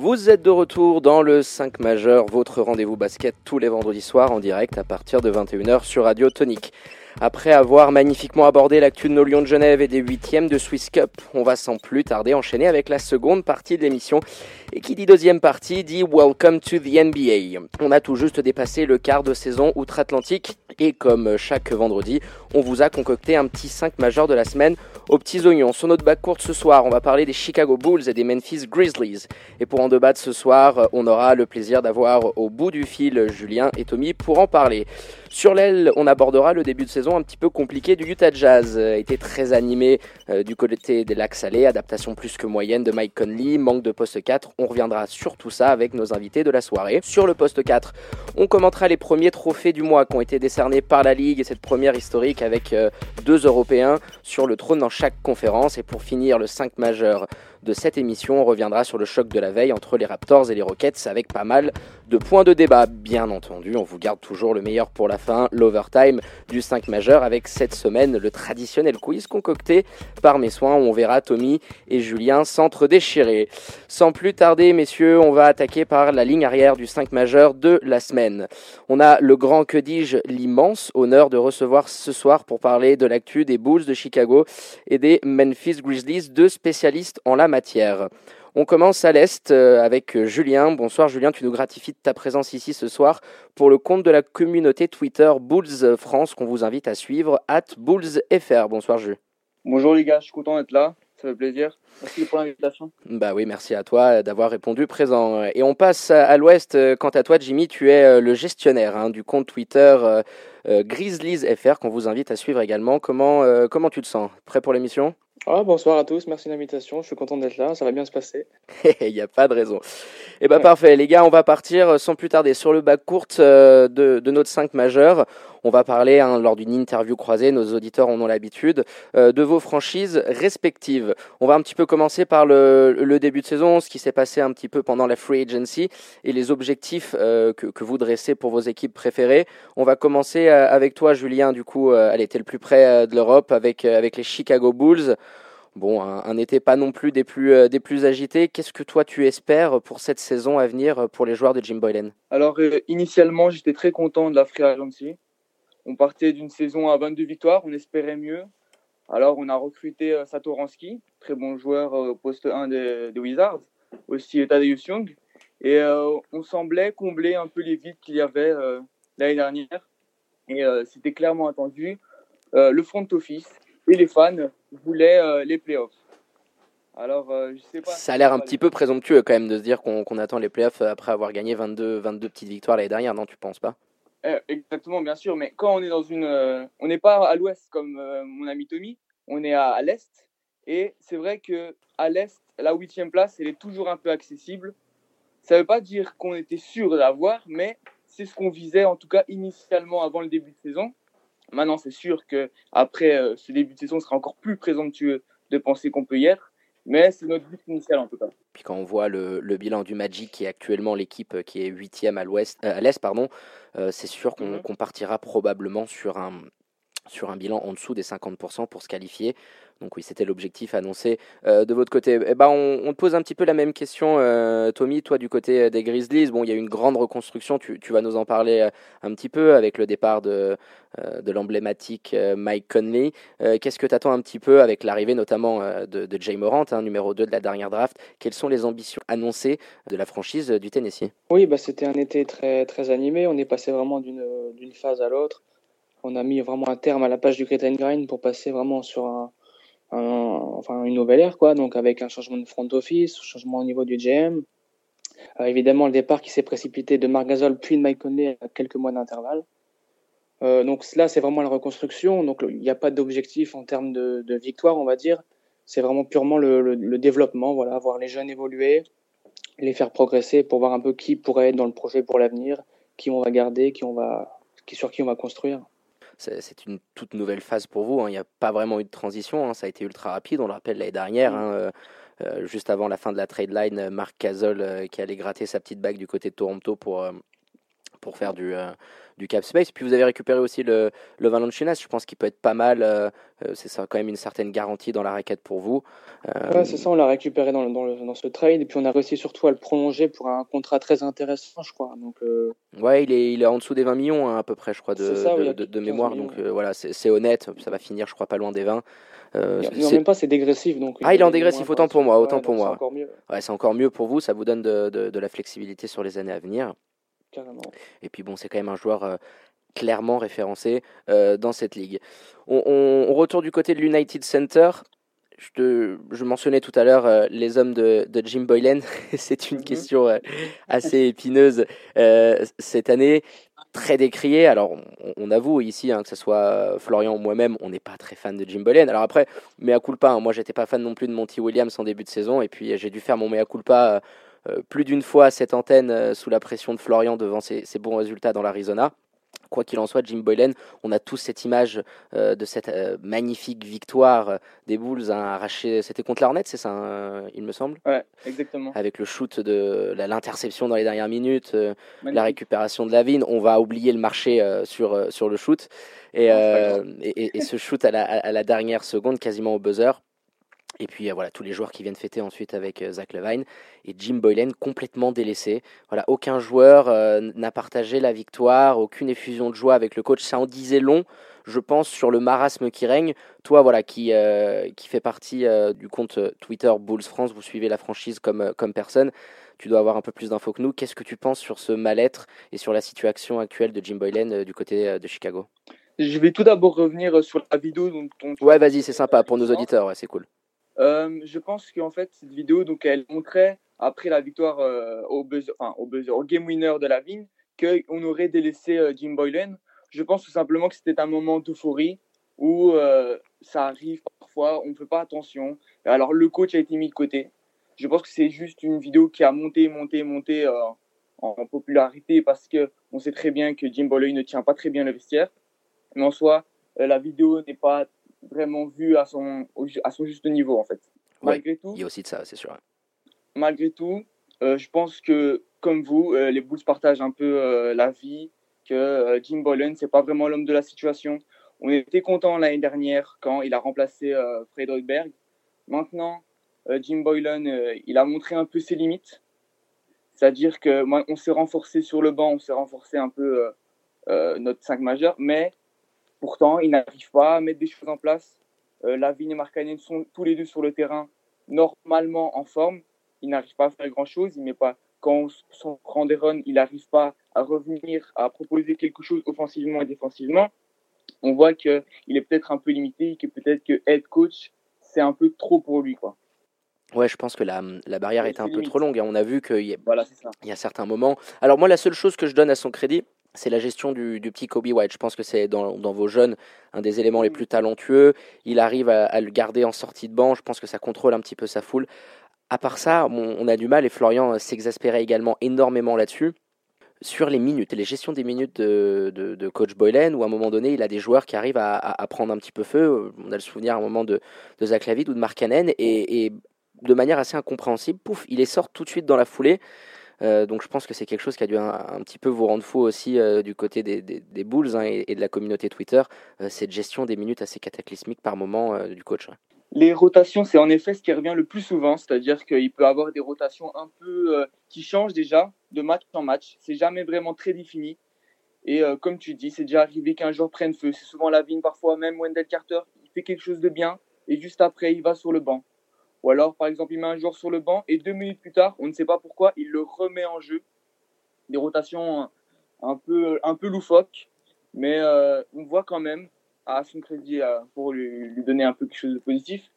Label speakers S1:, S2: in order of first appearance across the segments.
S1: Vous êtes de retour dans le 5 majeur, votre rendez-vous basket tous les vendredis soirs en direct à partir de 21h sur Radio Tonique. Après avoir magnifiquement abordé l'actu de nos Lions de Genève et des huitièmes de Swiss Cup, on va sans plus tarder enchaîner avec la seconde partie de l'émission. Et qui dit deuxième partie dit Welcome to the NBA. On a tout juste dépassé le quart de saison outre-Atlantique et comme chaque vendredi, on vous a concocté un petit 5 majeur de la semaine aux petits oignons. Sur notre bac courte ce soir, on va parler des Chicago Bulls et des Memphis Grizzlies. Et pour en débattre ce soir, on aura le plaisir d'avoir au bout du fil Julien et Tommy pour en parler. Sur l'aile, on abordera le début de saison un petit peu compliqué du Utah Jazz. A été très animé euh, du côté des lacs salés, adaptation plus que moyenne de Mike Conley, manque de poste 4. On reviendra sur tout ça avec nos invités de la soirée. Sur le poste 4, on commentera les premiers trophées du mois qui ont été décernés par la Ligue et cette première historique avec euh, deux Européens sur le trône dans chaque conférence. Et pour finir, le 5 majeur de cette émission, on reviendra sur le choc de la veille entre les Raptors et les Rockets avec pas mal de points de débat. Bien entendu, on vous garde toujours le meilleur pour la fin, l'overtime du 5 majeur avec cette semaine le traditionnel quiz concocté par mes soins où on verra Tommy et Julien s'entre-déchirer. Sans plus tarder, messieurs, on va attaquer par la ligne arrière du 5 majeur de la semaine. On a le grand, que dis-je, l'immense honneur de recevoir ce soir pour parler de l'actu des Bulls de Chicago et des Memphis Grizzlies, deux spécialistes en la matière. On commence à l'Est euh, avec Julien. Bonsoir Julien, tu nous gratifies de ta présence ici ce soir pour le compte de la communauté Twitter Bulls France qu'on vous invite à suivre, at BullsFR. Bonsoir Jules.
S2: Bonjour les gars, je suis content d'être là, ça fait plaisir. Merci pour l'invitation.
S1: Bah oui, merci à toi d'avoir répondu présent. Et on passe à l'ouest. Quant à toi, Jimmy, tu es euh, le gestionnaire hein, du compte Twitter euh, Grizzlies FR qu'on vous invite à suivre également. Comment, comment tu te sens? Prêt pour l'émission?
S3: Ah, bonsoir à tous, merci de l'invitation, je suis content d'être là, ça va bien se passer.
S1: Il n'y a pas de raison. Eh ben parfait, les gars, on va partir sans plus tarder sur le bac courte de, de notre 5 majeur. On va parler, hein, lors d'une interview croisée, nos auditeurs en ont l'habitude, euh, de vos franchises respectives. On va un petit peu commencer par le, début de saison, ce qui s'est passé un petit peu pendant la free agency et les objectifs euh, que, vous dressez pour vos équipes préférées. On va commencer euh, avec toi, Julien, du coup, elle était le plus près de l'Europe avec, les Chicago Bulls. Bon, un, été pas non plus, des plus agités. Qu'est-ce que toi tu espères pour cette saison à venir pour les joueurs de Jim Boylan?
S2: Alors, initialement, j'étais très content de la Free Agency. On partait d'une saison à 22 victoires, on espérait mieux. Alors on a recruté euh, Satoransky, très bon joueur au poste 1 des, Wizards, aussi Tadeusz Young. Et euh, on semblait combler un peu les vides qu'il y avait euh, l'année dernière. Et c'était clairement attendu. le front office et les fans voulaient les playoffs.
S1: Alors, je sais pas. Ça a l'air un petit peu présomptueux quand même de se dire qu'on attend les playoffs après avoir gagné 22, 22 petites victoires l'année dernière, non Tu penses pas?
S2: Eh, exactement, bien sûr. Mais quand on est dans une, euh, on n'est pas à l'ouest comme euh, mon ami Tommy, on est à, l'est. Et c'est vrai que à l'est, la huitième place, elle est toujours un peu accessible. Ça ne veut pas dire qu'on était sûr d'avoir, mais c'est ce qu'on visait en tout cas initialement avant le début de saison. Maintenant, c'est sûr que après euh, ce début de saison sera encore plus présomptueux de penser qu'on peut y être. Mais c'est notre but initial en tout cas.
S1: Puis quand on voit le, bilan du Magic, qui est actuellement l'équipe euh, qui est huitième à l'ouest, euh, à l'est, pardon, euh, c'est sûr mhm. qu'on partira probablement sur un, sur un bilan en dessous des 50% pour se qualifier. Donc oui, c'était l'objectif annoncé euh, de votre côté. Eh ben, on, te pose un petit peu la même question, euh, Tommy, toi du côté des Grizzlies. Bon, il y a eu une grande reconstruction, tu, vas nous en parler euh, un petit peu avec le départ de, de l'emblématique Mike Conley. Qu'est-ce que tu attends un petit peu avec l'arrivée notamment de, de, Jay Morant, hein, numéro 2 de la dernière draft? Quelles sont les ambitions annoncées de la franchise du Tennessee?
S3: Oui, bah, c'était un été très, très animé. On est passé vraiment d'une phase à l'autre. On a mis vraiment un terme à la page du Great Grind pour passer vraiment sur un une nouvelle ère quoi. Donc avec un changement de front office changement au niveau du GM euh, évidemment le départ qui s'est précipité de Marc puis de Mike Conley à quelques mois d'intervalle. Euh, donc là c'est vraiment la reconstruction. Donc il n'y a pas d'objectif en termes de, victoire on va dire. C'est vraiment purement le, le, développement voilà. Voir les jeunes évoluer les faire progresser pour voir un peu qui pourrait être dans le projet pour l'avenir qui on va garder qui on va qui sur qui on va construire
S1: c'est une toute nouvelle phase pour vous. Hein. Il n'y a pas vraiment eu de transition. Hein. Ça a été ultra rapide. On le rappelle l'année dernière. Hein, euh, euh, juste avant la fin de la trade line, Marc Casol euh, qui allait gratter sa petite bague du côté de Toronto pour, pour faire du, du cap space. Puis vous avez récupéré aussi le, le Valanciunas, je pense qu'il peut être pas mal. c'est ça, quand même une certaine garantie dans la raquette pour vous.
S3: Ouais, c'est ça, on l'a récupéré dans, dans, dans, ce trade et puis on a réussi surtout à le prolonger pour un contrat très intéressant, je crois. Donc,
S1: Ouais, il est, il est en dessous des 20 millions hein, à peu près, je crois, de, de, de, mémoire. donc voilà, c'est honnête, ça va finir, je crois, pas loin des 20.
S3: Euh, non, même pas, c'est dégressif. Donc
S1: ah, il est en dégressif, autant pour moi. Autant pour moi. C'est encore mieux. Ouais, c'est encore mieux pour vous, ça vous donne de, de, de, la flexibilité sur les années à venir.
S3: Carrément.
S1: Et puis bon, c'est quand même un joueur euh, clairement référencé euh, dans cette ligue. On, on, on, retourne du côté de l'United Center. Je, te, je, mentionnais tout à l'heure euh, les hommes de, de Jim Boylan. c'est une mm -hmm. question assez épineuse cette année très décrié. Alors, on, on avoue ici, hein, que ce soit Florian ou moi-même, on n'est pas très fan de Jim Boylan. Alors après, mea culpa, hein, moi j'étais pas fan non plus de Monty Williams en début de saison, et puis j'ai dû faire mon mea culpa plus d'une fois à cette antenne euh, sous la pression de Florian devant ses, ses bons résultats dans l'Arizona. Quoi qu'il en soit, Jim Boylan, on a tous cette image euh, de cette euh, magnifique victoire euh, des Bulls hein. C'était contre l'Arnett, c'est ça, hein, il me semble?
S2: Ouais, exactement.
S1: Avec le shoot de l'interception dans les dernières minutes, euh, la récupération de Lavine. On va oublier le marché euh, sur, sur le shoot. Et, et, et, ce shoot à la, à la dernière seconde, quasiment au buzzer. Et puis voilà, tous les joueurs qui viennent fêter ensuite avec euh, Zach Levine et Jim Boylan complètement délaissé. Voilà, aucun joueur euh, n'a partagé la victoire, aucune effusion de joie avec le coach. Ça en disait long, je pense, sur le marasme qui règne. Toi, voilà, qui, euh, qui fait partie du compte Twitter Bulls France, vous suivez la franchise comme, comme personne. Tu dois avoir un peu plus d'infos que nous. Qu'est-ce que tu penses sur ce mal-être et sur la situation actuelle de Jim Boylan du côté de Chicago?
S2: Je vais tout d'abord revenir sur la vidéo dont on...
S1: Ouais, vas-y, c'est sympa pour nos auditeurs, ouais, c'est cool.
S2: Euh, je pense qu'en fait, cette vidéo, donc, elle montrait, après la victoire euh, au, buzzer, enfin, au, buzzer, au game winner de la Vigne, qu'on aurait délaissé euh, Jim Boylan. Je pense tout simplement que c'était un moment d'euphorie où ça arrive parfois, on ne fait pas attention. Alors, le coach a été mis de côté. Je pense que c'est juste une vidéo qui a monté, monté, monté en popularité parce que on sait très bien que Jim Boylan ne tient pas très bien le vestiaire. Mais en soi, la vidéo n'est pas vraiment vu à son, à son juste niveau, en fait.
S1: Malgré ouais, tout. Il y a aussi de ça, c'est sûr.
S2: Malgré tout, euh, je pense que, comme vous, euh, les Bulls partagent un peu euh, la vie, que Jim Boylan, c'est pas vraiment l'homme de la situation. On était content l'année dernière quand il a remplacé Fred Hoiberg. Maintenant, Jim Boylan, il a montré un peu ses limites. C'est-à-dire que moi, on s'est renforcé sur le banc, on s'est renforcé un peu notre 5 majeur, mais Pourtant, il n'arrive pas à mettre des choses en place. Euh, Lavigne et Markkanen sont tous les deux sur le terrain normalement en forme. Il n'arrive pas à faire grand-chose. Il met pas quand on prend des runs, il n'arrive pas à revenir à proposer quelque chose offensivement et défensivement. On voit qu'il est peut-être un peu limité, que peut-être que head coach, c'est un peu trop pour lui. Quoi.
S1: Ouais, je pense que la, la barrière était un limite. peu trop longue. On a vu qu'il y,
S2: voilà,
S1: y a certains moments. Alors, moi, la seule chose que je donne à son crédit, c'est la gestion du, du, petit Kobe White. Je pense que c'est dans, dans, vos jeunes un des éléments les plus talentueux. Il arrive à, à, le garder en sortie de banc. Je pense que ça contrôle un petit peu sa foule. À part ça, on, on a du mal et Florian s'exaspérait également énormément là-dessus. Sur les minutes, les gestions des minutes de, de, de, coach Boylan, où à un moment donné, il a des joueurs qui arrivent à, à, à, prendre un petit peu feu. On a le souvenir à un moment de, de Zach Lavid ou de Mark Cannon, et, et de manière assez incompréhensible, pouf, il les sort tout de suite dans la foulée. Euh, donc je pense que c'est quelque chose qui a dû un, petit peu vous rendre fou aussi euh, du côté des, Bulls hein, et, de la communauté Twitter, euh, cette gestion des minutes assez cataclysmique par moment du coach.
S2: Les rotations, c'est en effet ce qui revient le plus souvent, c'est-à-dire qu'il peut avoir des rotations un peu qui changent déjà de match en match. C'est jamais vraiment très défini. Et comme tu dis, c'est déjà arrivé qu'un joueur prenne feu. C'est souvent la vigne, parfois même Wendell Carter, il fait quelque chose de bien et juste après, il va sur le banc. Ou alors, par exemple, il met un joueur sur le banc et deux minutes plus tard, on ne sait pas pourquoi, il le remet en jeu. Des rotations un peu, un peu loufoques, mais euh, on voit quand même, à son crédit, euh, pour lui, lui, donner un peu quelque chose de positif,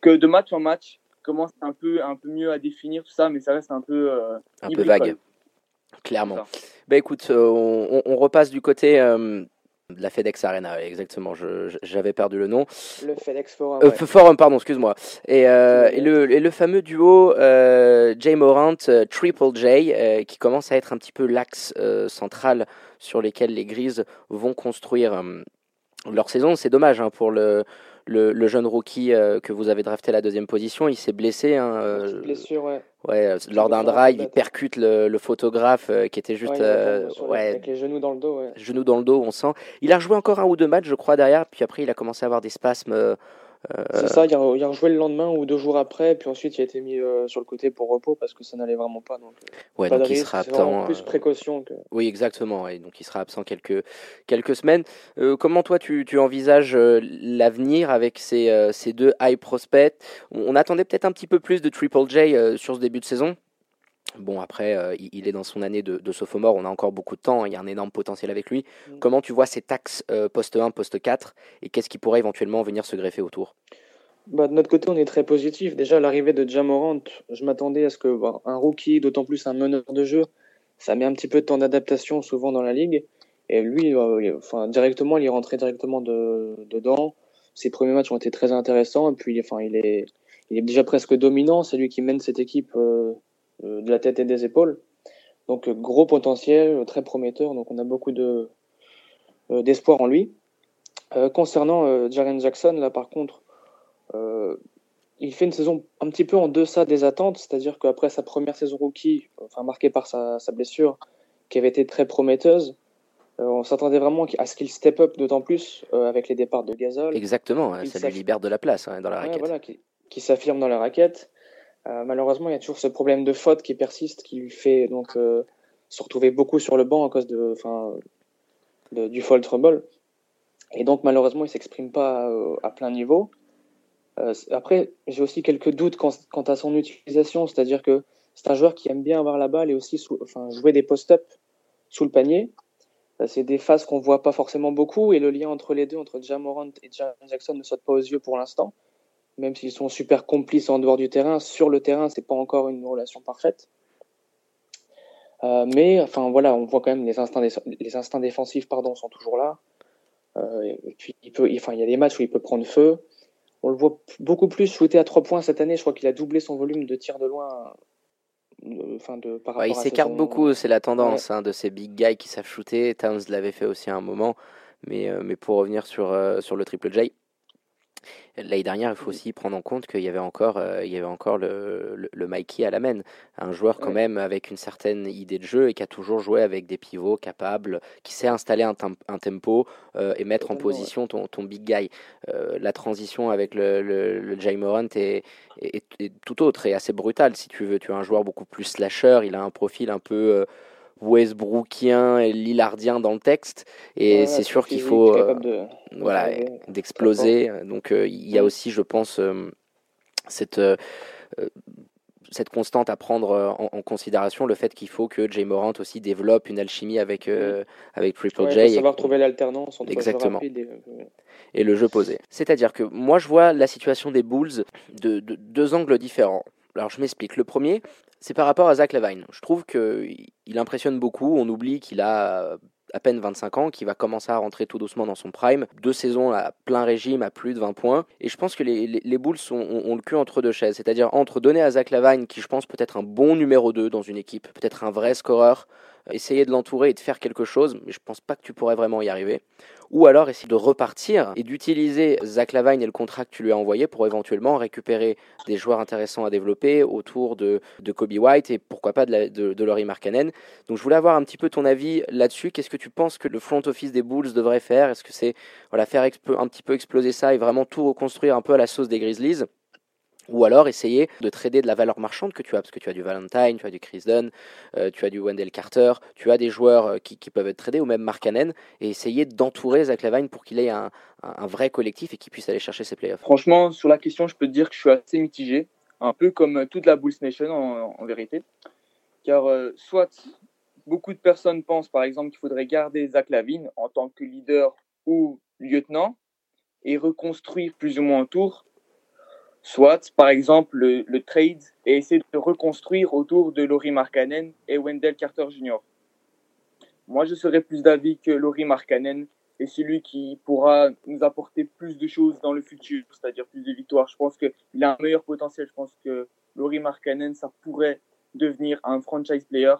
S2: que de match en match, commence un peu, un peu mieux à définir tout ça, mais ça reste un peu, euh,
S1: un peu vague. Clairement. Bah écoute, on, on, repasse du côté euh, de la FedEx Arena, exactement. J'avais perdu le nom.
S3: Le FedEx Forum.
S1: Euh, ouais. Forum, pardon, excuse-moi. Et, euh, et, le, et, le, fameux duo euh, Jay Morant, euh, Triple J, qui commence à être un petit peu l'axe central sur lequel les Grises vont construire leur saison. C'est dommage hein, pour le, le, jeune rookie que vous avez drafté à la deuxième position, il s'est blessé. Hein,
S3: blessure, ouais.
S1: Ouais, lors d'un drive, il percute le, photographe qui était juste.
S3: Ouais, avec les genoux dans le dos. Ouais.
S1: Genoux dans le dos, on sent. Il a rejoué encore un ou deux matchs, je crois, derrière. Puis après, il a commencé à avoir des spasmes
S3: euh, c'est ça, il a, il a rejoué le lendemain ou deux jours après, puis ensuite il a été mis euh, sur le côté pour repos parce que ça n'allait vraiment pas. Donc,
S1: euh, ouais, donc il sera absent.
S3: Plus précaution que...
S1: Oui, exactement. Ouais, donc il sera absent quelques, quelques semaines. comment toi tu, tu envisages l'avenir avec ces, ces deux high prospects? On attendait peut-être un petit peu plus de Triple J sur ce début de saison Bon, après, euh, il est dans son année de, de, sophomore, on a encore beaucoup de temps, hein, il y a un énorme potentiel avec lui. Mm. Comment tu vois ces taxes euh, poste 1, poste 4 et qu'est-ce qui pourrait éventuellement venir se greffer autour?
S3: Bah, De notre côté, on est très positif. Déjà, l'arrivée de Jamorant, je m'attendais à ce que un rookie, d'autant plus un meneur de jeu, ça met un petit peu de temps d'adaptation souvent dans la ligue. Et lui, euh, enfin, directement, il est rentré directement de, dedans. Ses premiers matchs ont été très intéressants. Et puis, enfin, il est, il est déjà presque dominant. C'est lui qui mène cette équipe euh, de la tête et des épaules. Donc euh, gros potentiel, euh, très prometteur. Donc on a beaucoup de d'espoir en lui. concernant Jaren Jackson, là par contre, il fait une saison un petit peu en deçà des attentes, c'est-à-dire qu'après sa première saison rookie, enfin marquée par sa, sa blessure, qui avait été très prometteuse, on s'attendait vraiment à ce qu'il step up d'autant plus avec les départs de Gasol.
S1: Exactement, ça lui libère de la place hein, dans la raquette.
S3: voilà, qui, qui s'affirme dans la raquette. Euh, malheureusement, il y a toujours ce problème de faute qui persiste, qui lui fait donc euh, se retrouver beaucoup sur le banc à cause de, enfin, du fall trouble. Et donc, malheureusement, il s'exprime pas euh, à plein niveau. après, j'ai aussi quelques doutes quant, à son utilisation, c'est-à-dire que c'est un joueur qui aime bien avoir la balle et aussi enfin, jouer des post-up sous le panier. C'est des phases qu'on voit pas forcément beaucoup et le lien entre les deux, entre Jamorant et Jackson, ne saute pas aux yeux pour l'instant même s'ils sont super complices en dehors du terrain, sur le terrain, c'est pas encore une relation parfaite. Euh, mais enfin voilà, on voit quand même les instincts, les instincts défensifs pardon, sont toujours là. Euh, et puis il peut, enfin il y a des matchs où il peut prendre feu. On le voit beaucoup plus shooter à trois points cette année. Je crois qu'il a doublé son volume de tir de loin.
S1: Euh, enfin de, par il s'écarte beaucoup, c'est la tendance hein, de ces big guys qui savent shooter. Towns l'avait fait aussi à un moment. Mais, mais pour revenir sur, sur le triple J, L'année dernière, il faut aussi prendre en compte qu'il y avait encore, euh, il y avait encore le, le, Mikey à la main, un joueur quand même avec une certaine idée de jeu et qui a toujours joué avec des pivots capables, qui sait installer un, un tempo euh, et mettre en position ton, ton big guy. Euh, la transition avec le, le, le Jay Morant est, est, tout autre et assez brutale si tu veux. Tu as un joueur beaucoup plus slasher, il a un profil un peu Westbrookien et Lillardien dans le texte et c'est sûr qu'il faut euh, voilà d'exploser donc euh, il y a aussi je pense euh, cette cette constante à prendre en, considération le fait qu'il faut que Jay Morant aussi développe une alchimie avec avec Triple J.
S3: Il savoir trouver l'alternance entre
S1: exactement et, le jeu posé. C'est-à-dire que moi je vois la situation des Bulls de deux angles différents. Alors je m'explique. Le premier, c'est par rapport à Zach Levine. Je trouve qu'il impressionne beaucoup. On oublie qu'il a à peine 25 ans, qu'il va commencer à rentrer tout doucement dans son prime. Deux saisons à plein régime, à plus de 20 points. Et je pense que les, Bulls ont, le cul entre deux chaises. C'est-à-dire entre donner à Zach Lavine, qui je pense peut être un bon numéro 2 dans une équipe, peut-être un vrai scoreur, essayer de l'entourer et de faire quelque chose, mais je pense pas que tu pourrais vraiment y arriver. Ou alors essayer de repartir et d'utiliser Zach Lavine et le contrat que tu lui as envoyé pour éventuellement récupérer des joueurs intéressants à développer autour de, de Kobe White et pourquoi pas de, de, de Laurie Markkanen. Donc je voulais avoir un petit peu ton avis là-dessus. Qu'est-ce que tu penses que le front office des Bulls devrait faire? Est-ce que c'est voilà, faire un petit peu exploser ça et vraiment tout reconstruire un peu à la sauce des Grizzlies? Ou alors essayer de trader de la valeur marchande que tu as, parce que tu as du Valentine, tu as du Chris Dunn, euh, tu as du Wendell Carter, tu as des joueurs euh, qui, peuvent être tradés, ou même Mark Cannon, et essayer d'entourer Zach Lavine pour qu'il ait un, vrai collectif et qu'il puisse aller chercher ses playoffs.
S2: Franchement, sur la question, je peux te dire que je suis assez mitigé, un peu comme toute la Bulls Nation en, vérité. Car euh, soit beaucoup de personnes pensent par exemple qu'il faudrait garder Zach Lavine en tant que leader ou lieutenant et reconstruire plus ou moins autour soit par exemple le, trade et essayer de reconstruire autour de Laurie Markkanen et Wendell Carter Jr. Moi, je serais plus d'avis que Laurie Markkanen est celui qui pourra nous apporter plus de choses dans le futur, c'est-à-dire plus de victoires. Je pense qu'il a un meilleur potentiel. Je pense que Laurie Markkanen, ça pourrait devenir un franchise player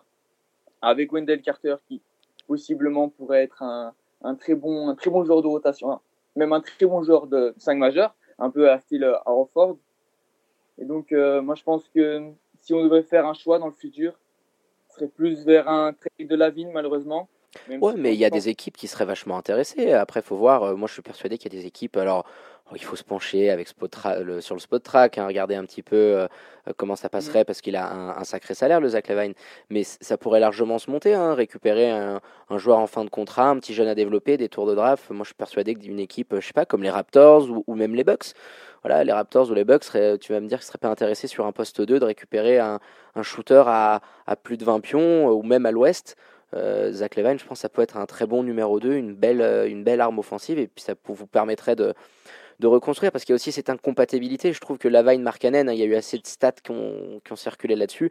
S2: avec Wendell Carter qui possiblement pourrait être un, un très bon un très bon joueur de rotation même un très bon joueur de 5 majeurs, un peu à style à Ford. Et donc, moi, je pense que si on devait faire un choix dans le futur, ce serait plus vers un trade de Lavigne, malheureusement.
S1: ouais, mais il y a des équipes qui seraient vachement intéressées. Après, il faut voir. moi, je suis persuadé qu'il y a des équipes. Alors, il faut se pencher avec le, sur le spot track, hein, regarder un petit peu euh, euh, comment ça passerait, mm. parce qu'il a un, sacré salaire, le Zach Levine. Mais ça pourrait largement se monter, hein, récupérer un, joueur en fin de contrat, un petit jeune à développer, des tours de draft. Moi, je suis persuadé qu'une équipe, je sais pas, comme les Raptors ou, même les Bucks, voilà, les Raptors ou les Bucks, tu vas me dire qu'ils seraient pas intéressés sur un poste 2 de récupérer un, shooter à, plus de 20 pions, euh, ou même à l'ouest. Zach Levine, je pense que ça peut être un très bon numéro 2, une belle, une belle arme offensive, et puis ça vous permettrait de, de reconstruire parce qu'il y a aussi cette incompatibilité. Je trouve que Lavine Markkanen, hein, il y a eu assez de stats qui ont, qui ont circulé là-dessus.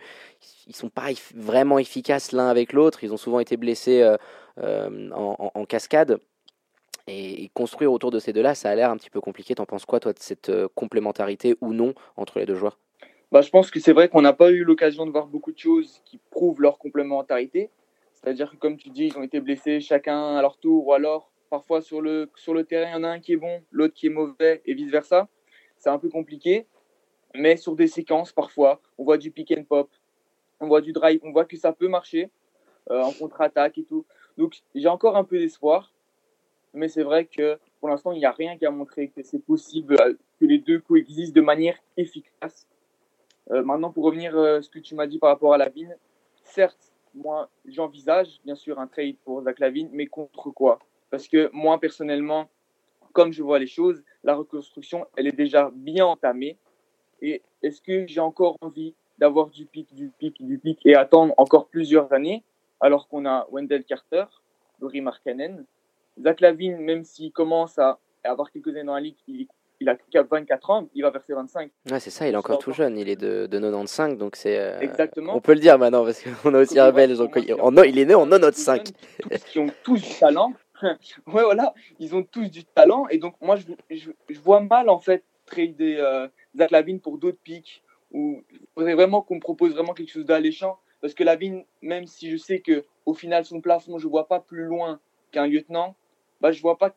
S1: Ils sont pas vraiment efficaces l'un avec l'autre. Ils ont souvent été blessés euh, euh, en, cascade. Et, construire autour de ces deux-là, ça a l'air un petit peu compliqué. T'en penses quoi, toi, de cette euh, complémentarité ou non entre les deux joueurs?
S2: Bah, Je pense que c'est vrai qu'on n'a pas eu l'occasion de voir beaucoup de choses qui prouvent leur complémentarité. C'est-à-dire que, comme tu dis, ils ont été blessés chacun à leur tour, ou alors Parfois, sur le, sur le terrain, il y en a un qui est bon, l'autre qui est mauvais, et vice-versa. C'est un peu compliqué. Mais sur des séquences, parfois, on voit du pick and pop, on voit du drive, on voit que ça peut marcher euh, en contre-attaque et tout. Donc, j'ai encore un peu d'espoir. Mais c'est vrai que pour l'instant, il n'y a rien qui a montré que c'est possible euh, que les deux coexistent de manière efficace. Euh, maintenant, pour revenir à ce que tu m'as dit par rapport à la vigne, certes, moi, j'envisage bien sûr un trade pour Zach Lavine, mais contre quoi? Parce que moi, personnellement, comme je vois les choses, la reconstruction, elle est déjà bien entamée. Et est-ce que j'ai encore envie d'avoir du pic, du pic, du pic et attendre encore plusieurs années alors qu'on a Wendell Carter, Laurie Markkanen, Zach Lavine, même s'il commence à avoir quelques années dans la ligue, il, a 24 ans, il va verser 25.
S1: Ouais, c'est ça, il est encore tout jeune, il est de, 95, donc c'est. Euh,
S2: Exactement.
S1: On peut le dire maintenant, parce qu'on a aussi un Belge, donc il, il est né en 95.
S2: Qui ont tous du talent, ouais, voilà, ils ont tous du talent. Et donc, moi, je, vois mal, en fait, trader euh, Zach Lavine pour d'autres pics. Ou faudrait vraiment qu'on me propose vraiment quelque chose d'alléchant. Parce que Lavine, même si je sais que au final, son plafond, je vois pas plus loin qu'un lieutenant, bah, je vois pas.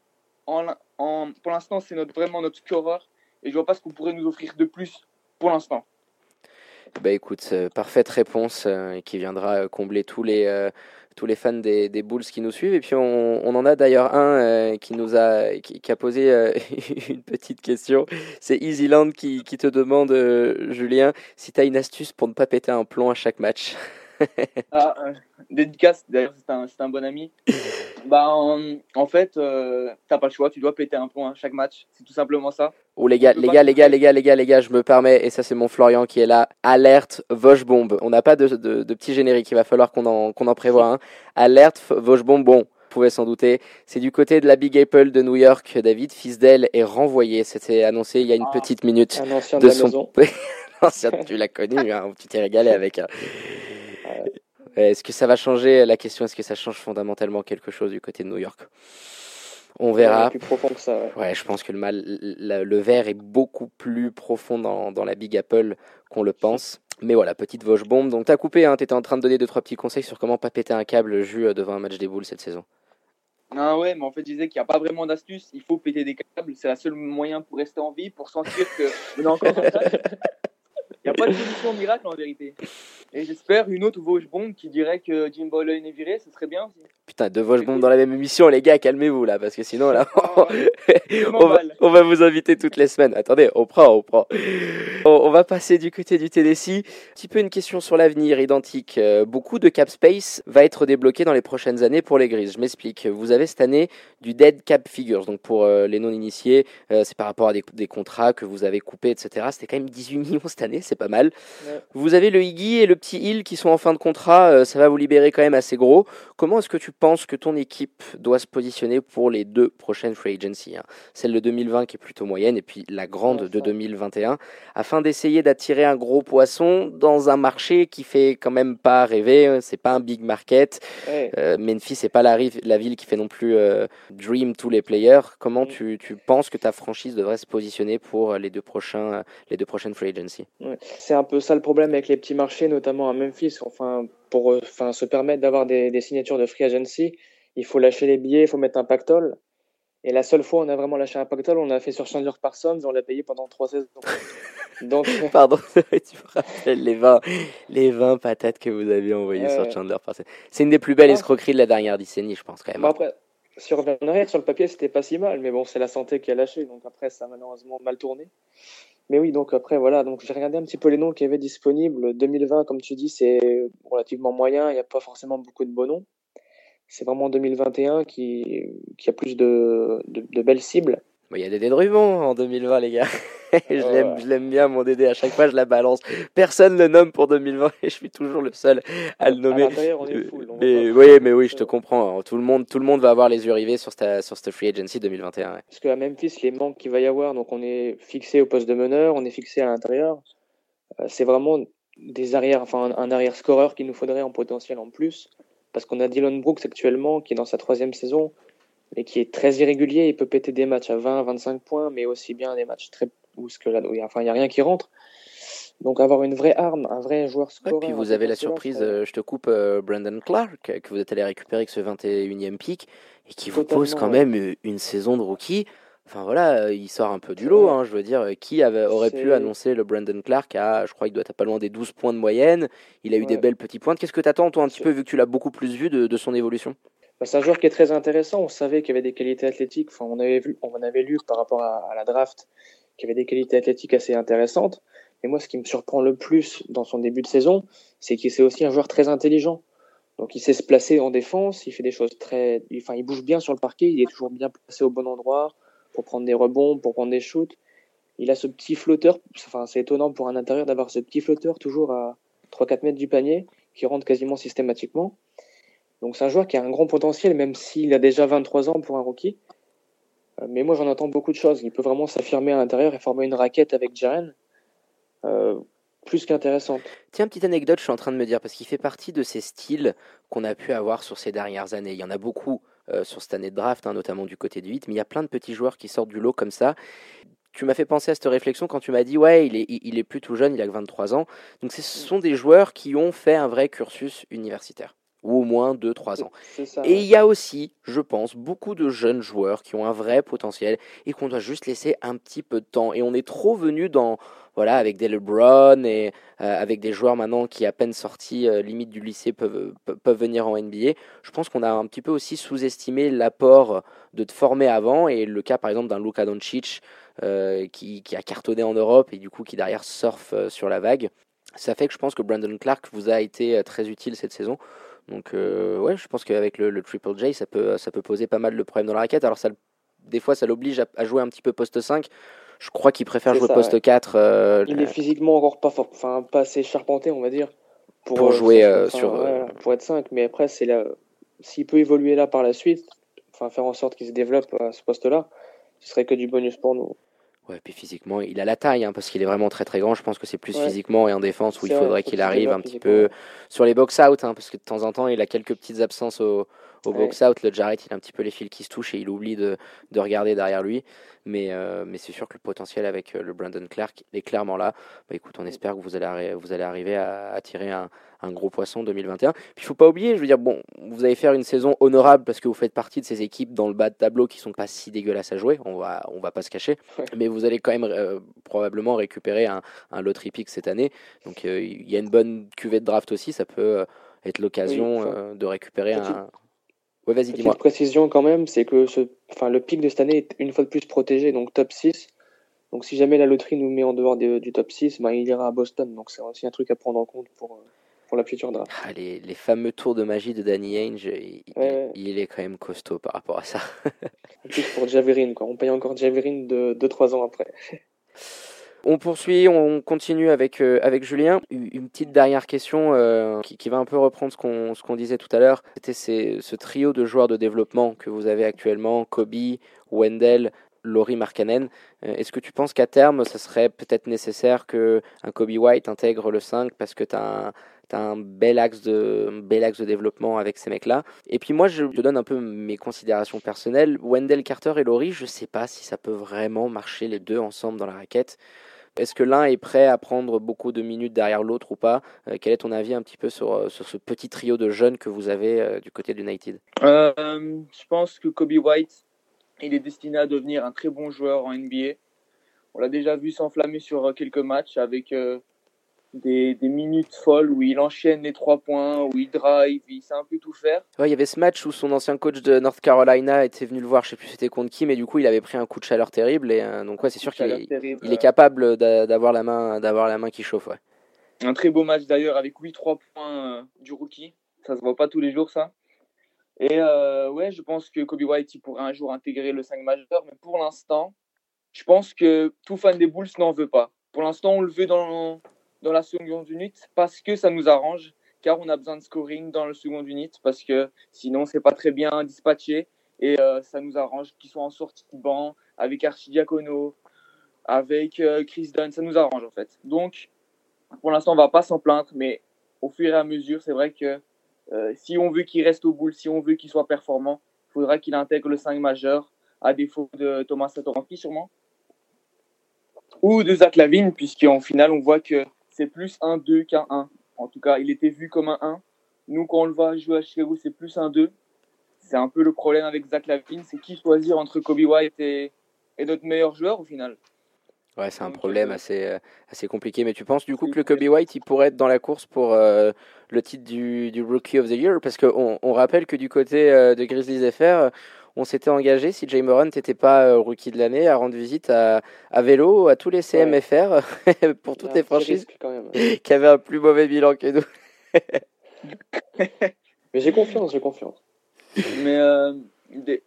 S2: En, en, pour l'instant, c'est notre, vraiment notre scoreur. Et je vois pas ce qu'on pourrait nous offrir de plus pour l'instant.
S1: Bah écoute, euh, parfaite réponse euh, qui viendra combler tous les, tous les fans des, des, Bulls qui nous suivent. Et puis on, on en a d'ailleurs un euh, qui nous a qui, a posé euh, une petite question. C'est Easyland qui, qui te demande, euh, Julien, si tu as une astuce pour ne pas péter un plomb à chaque match.
S2: ah, dédicace, d'ailleurs c'est un, un, bon ami. bah, en, fait, t'as pas le choix, tu dois péter un plomb à chaque match, c'est tout simplement ça.
S1: Oh les gars, les gars, les gars, les gars, les gars, les gars, je me permets, et ça c'est mon Florian qui est là, alerte Vosgebombe. On n'a pas de, de, de, petit générique, il va falloir qu'on en, qu'on en prévoit un. Alerte Vosgebombe, bon, vous pouvez s'en douter. C'est du côté de la Big Apple de New York. David Fisdale est renvoyé. C'était annoncé il y a une ah, petite minute.
S3: Un ancien de, son.
S1: L'ancien, tu l'as connu, hein, tu t'es régalé avec. Hein. Est-ce que ça va changer La question, est-ce que ça change fondamentalement quelque chose du côté de New York? On verra.
S3: Plus profond que ça.
S1: Ouais. je pense que le, mal, le verre est beaucoup plus profond dans, dans la Big Apple qu'on le pense. Mais voilà, petite Vosge bombe. Donc t'as coupé, hein, t'étais en train de donner deux trois petits conseils sur comment pas péter un câble jus euh, devant un match des boules cette saison.
S2: Ah ouais, mais en fait, je disais qu'il n'y a pas vraiment d'astuce. Il faut péter des câbles. C'est la seule moyen pour rester en vie, pour sentir que on est encore Il n'y a pas de solution miracle en vérité. Et j'espère une autre Vosge bombe qui dirait que Jim Boylan est viré, ce serait bien aussi.
S1: Putain, deux Vosge bombes dans la même émission, les gars, calmez-vous là, parce que sinon là, on, va, vous inviter toutes les semaines. Attendez, on prend, on prend. On, va passer du côté du Tennessee. Un petit peu une question sur l'avenir identique. Euh, beaucoup de cap space va être débloqué dans les prochaines années pour les Grises. Je m'explique. Vous avez cette année du dead cap figures, donc pour euh, les non-initiés, euh, c'est par rapport à des, des, contrats que vous avez coupés, etc. C'était quand même 18 millions cette année, c'est pas mal. Vous avez le Iggy et le petit Hill qui sont en fin de contrat, ça va vous libérer quand même assez gros. Comment est-ce que tu penses que ton équipe doit se positionner pour les deux prochaines free agency hein? Celle de 2020 qui est plutôt moyenne et puis la grande de 2021, afin d'essayer d'attirer un gros poisson dans un marché qui fait quand même pas rêver. Hein. C'est pas un big market. Euh, Memphis c'est pas la, la, ville qui fait non plus euh, dream tous les players. Comment mm. tu, tu, penses que ta franchise devrait se positionner pour les deux prochains les deux prochaines free agency?
S3: C'est un peu ça le problème avec les petits marchés, notamment à Memphis. Enfin, pour enfin, se permettre d'avoir des, des, signatures de free agency, il faut lâcher les billets, il faut mettre un pactole. Et la seule fois où on a vraiment lâché un pactole, on a fait sur Chandler Parsons et on l'a payé pendant trois saisons.
S1: Donc... Pardon, tu me rappelles les 20, les 20 patates que vous aviez envoyées sur Chandler Parsons. C'est une des plus belles escroqueries de la dernière décennie, je pense quand même.
S3: Bon, après, sur arrière, sur le papier, c'était pas si mal, mais bon, c'est la santé qui a lâché, donc après, ça a malheureusement mal tourné. Mais oui, donc après, voilà, donc j'ai regardé un petit peu les noms qui avaient disponibles. 2020, comme tu dis, c'est relativement moyen, il n'y a pas forcément beaucoup de beaux noms. C'est vraiment 2021 qui, qui a plus de, de belles cibles.
S1: Il y a Dédé Drummond en 2020, les gars. je l'aime bien, mon Dédé. À chaque fois, je la balance. Personne ne le nomme pour 2020 et je suis toujours le seul à le nommer.
S3: on est full,
S1: mais, oui, mais oui, je te comprends. Tout le monde, tout le monde va avoir les yeux rivés sur cette, sur cette free agency 2021.
S3: Parce qu'à Memphis, les manques qu'il va y avoir, donc on est fixé au poste de meneur, on est fixé à l'intérieur. Euh, c'est vraiment des arrières, enfin un, arrière scoreur qu'il nous faudrait en potentiel en plus. Parce qu'on a Dylan Brooks actuellement qui est dans sa troisième saison mais qui est très irrégulier. Il peut péter des matchs à 20, 25 points, mais aussi bien des matchs très où ce que là, il n'y a rien qui rentre. Donc avoir une vraie arme, un vrai joueur scoreur.
S1: Et puis vous avez la surprise, euh, je te coupe, euh, Brandon Clark, que vous êtes allé récupérer avec ce 21e pick, et qui vous pose quand même une saison de rookie. Enfin voilà, il sort un peu du lot, hein, je veux dire, qui avait, aurait pu annoncer le Brandon Clark à, je crois qu'il doit être pas loin des 12 points de moyenne, il a eu des belles petits points. Qu'est-ce que tu attends toi un petit peu, vu que tu l'as beaucoup plus vu de son évolution?
S3: C'est un joueur qui est très intéressant. On savait qu'il avait des qualités athlétiques. On avait vu, avait lu par rapport à, la draft qu'il avait des qualités athlétiques assez intéressantes. Et moi, ce qui me surprend le plus dans son début de saison, c'est qu'il c'est aussi un joueur très intelligent. Donc, il sait se placer en défense. Il fait des choses très, enfin, il bouge bien sur le parquet. Il est toujours bien placé au bon endroit pour prendre des rebonds, pour prendre des shoots. Il a ce petit flotteur. Enfin, c'est étonnant pour un intérieur d'avoir ce petit flotteur toujours à 3-4 mètres du panier qui rentre quasiment systématiquement. Donc c'est un joueur qui a un grand potentiel, même s'il a déjà 23 ans pour un rookie. Euh, mais moi j'en attends beaucoup de choses. Il peut vraiment s'affirmer à l'intérieur et former une raquette avec Jaren. Euh, plus qu'intéressante.
S1: Tiens, petite anecdote, je suis en train de me dire, parce qu'il fait partie de ces styles qu'on a pu avoir sur ces dernières années. Il y en a beaucoup euh, sur cette année de draft, hein, notamment du côté du 8, mais il y a plein de petits joueurs qui sortent du lot comme ça. Tu m'as fait penser à cette réflexion quand tu m'as dit, ouais, il est, plus tout jeune, il a que 23 ans. Donc ce sont des joueurs qui ont fait un vrai cursus universitaire ou au moins 2-3 ans. et il y a aussi, je pense, beaucoup de jeunes joueurs qui ont un vrai potentiel et qu'on doit juste laisser un petit peu de temps. Et on est trop venu dans, voilà, avec des LeBron et euh, avec des joueurs maintenant qui à peine sortis euh, limite du lycée peuvent, peuvent venir en NBA. Je pense qu'on a un petit peu aussi sous-estimé l'apport de te former avant et le cas par exemple d'un Luka Doncic euh, qui, qui, a cartonné en Europe et du coup qui derrière surfe sur la vague. Ça fait que je pense que Brandon Clark vous a été très utile cette saison. Donc euh, ouais, je pense qu'avec le, Triple J, ça peut, ça peut poser pas mal de problèmes dans la raquette. Alors ça, des fois, ça l'oblige à, jouer un petit peu poste 5. Je crois qu'il préfère jouer poste 4. Euh,
S3: il est physiquement encore pas, enfin, pas assez charpenté, on va dire,
S1: pour, pour euh, jouer sur...
S3: pour être 5. Mais après, c'est là, s'il peut évoluer là par la suite, enfin faire en sorte qu'il se développe à ce poste-là, ce serait que du bonus pour nous.
S1: Ouais, puis physiquement, il a la taille, hein, parce qu'il est vraiment très très grand. Je pense que c'est plus physiquement et en défense où il faudrait qu'il arrive un petit peu sur les box-out, hein, parce que de temps en temps, il a quelques petites absences au, au box-out. Le Jarrett, il a un petit peu les fils qui se touchent et il oublie de, de regarder derrière lui. Mais, euh, mais c'est sûr que le potentiel avec euh, le Brandon Clark est clairement là. Bah, écoute, on espère que vous allez, vous allez arriver à, à tirer un, un, gros poisson 2021. Puis il faut pas oublier, je veux dire, bon, vous allez faire une saison honorable parce que vous faites partie de ces équipes dans le bas de tableau qui sont pas si dégueulasses à jouer. On va, on va pas se cacher. Mais vous allez quand même euh, probablement récupérer un, un lottery pick cette année. Donc il y a une bonne cuvée de draft aussi. Ça peut être l'occasion de récupérer un,
S3: Ouais, vas-y, dis-moi. précision quand même, c'est que ce, enfin, le pic de cette année est une fois de plus protégé, donc top 6. Donc si jamais la loterie nous met en dehors du top 6, ben, il ira à Boston. Donc c'est aussi un truc à prendre en compte pour, euh, pour la future draft.
S1: Ah, les, les, fameux tours de magie de Danny Ainge, il, est quand même costaud par rapport à ça.
S3: en plus pour Javerin, quoi. on paye encore Javerin de 2-3 ans après.
S1: On poursuit, on continue avec, euh, avec Julien. Une petite dernière question euh, qui, va un peu reprendre ce qu'on disait tout à l'heure. C'était ce trio de joueurs de développement que vous avez actuellement, Kobe, Wendell, Laurie Markkanen. Euh, est-ce que tu penses qu'à terme, ça serait peut-être nécessaire qu'un Kobe White intègre le 5 parce que tu as un un bel axe de bel axe de développement avec ces mecs là et puis moi je te donne un peu mes considérations personnelles Wendell Carter et Laurie je sais pas si ça peut vraiment marcher les deux ensemble dans la raquette est-ce que l'un est prêt à prendre beaucoup de minutes derrière l'autre ou pas euh, Quel est ton avis un petit peu sur, euh, sur ce petit trio de jeunes que vous avez euh, du côté de United
S2: Je pense que Kobe White Il est destiné à devenir un très bon joueur en NBA. On l'a déjà vu s'enflammer sur quelques matchs avec des, minutes folles où il enchaîne les trois points, où il drive, il sait un peu tout faire.
S1: Ouais, il y avait ce match où son ancien coach de North Carolina était venu le voir, je sais plus c'était contre qui, mais du coup il avait pris un coup de chaleur terrible et euh, donc ouais c'est sûr qu'il est, il est capable d'avoir la main d'avoir la main qui chauffe. Ouais.
S2: Un très beau match d'ailleurs avec 8-3 points euh, du rookie, ça se voit pas tous les jours ça. Et euh, ouais, je pense que Kobe White il pourrait un jour intégrer le 5 majeur, mais pour l'instant, je pense que tout fan des Bulls n'en veut pas. Pour l'instant, on le veut dans dans la seconde unit parce que ça nous arrange, car on a besoin de scoring dans le second unit parce que sinon c'est pas très bien dispatché et euh, ça nous arrange qu'ils soient en sortie de banc avec Archidiacono, avec euh, Chris Dunn, ça nous arrange en fait. Donc pour l'instant on va pas s'en plaindre, mais au fur et à mesure c'est vrai que euh, si on veut qu'il reste au boule, si on veut qu'il soit performant, il faudra qu'il intègre le 5 majeur à défaut de Thomas Satoranski sûrement ou de Zach Lavine puisqu'en final on voit que c'est plus un 2 qu'un 1. En tout cas, il était vu comme un 1. Nous, quand on le voit jouer à Chicago, c'est plus un 2. C'est un peu le problème avec Zach Lavine, c'est qui choisir entre Kobe White et, notre meilleur joueur au final.
S1: Ouais, c'est un problème euh, assez, euh, assez compliqué. Mais tu penses du coup que le Kobe White, il pourrait être dans la course pour euh, le titre du, du, Rookie of the Year? Parce qu'on on rappelle que du côté de Grizzlies FR, on s'était engagé, si Jay Moran n'était pas euh, rookie de l'année, à rendre visite à, à vélo à tous les CMFR pour toutes les franchises qui avaient un plus mauvais bilan que nous.
S3: Mais j'ai confiance, j'ai confiance.
S2: Mais euh,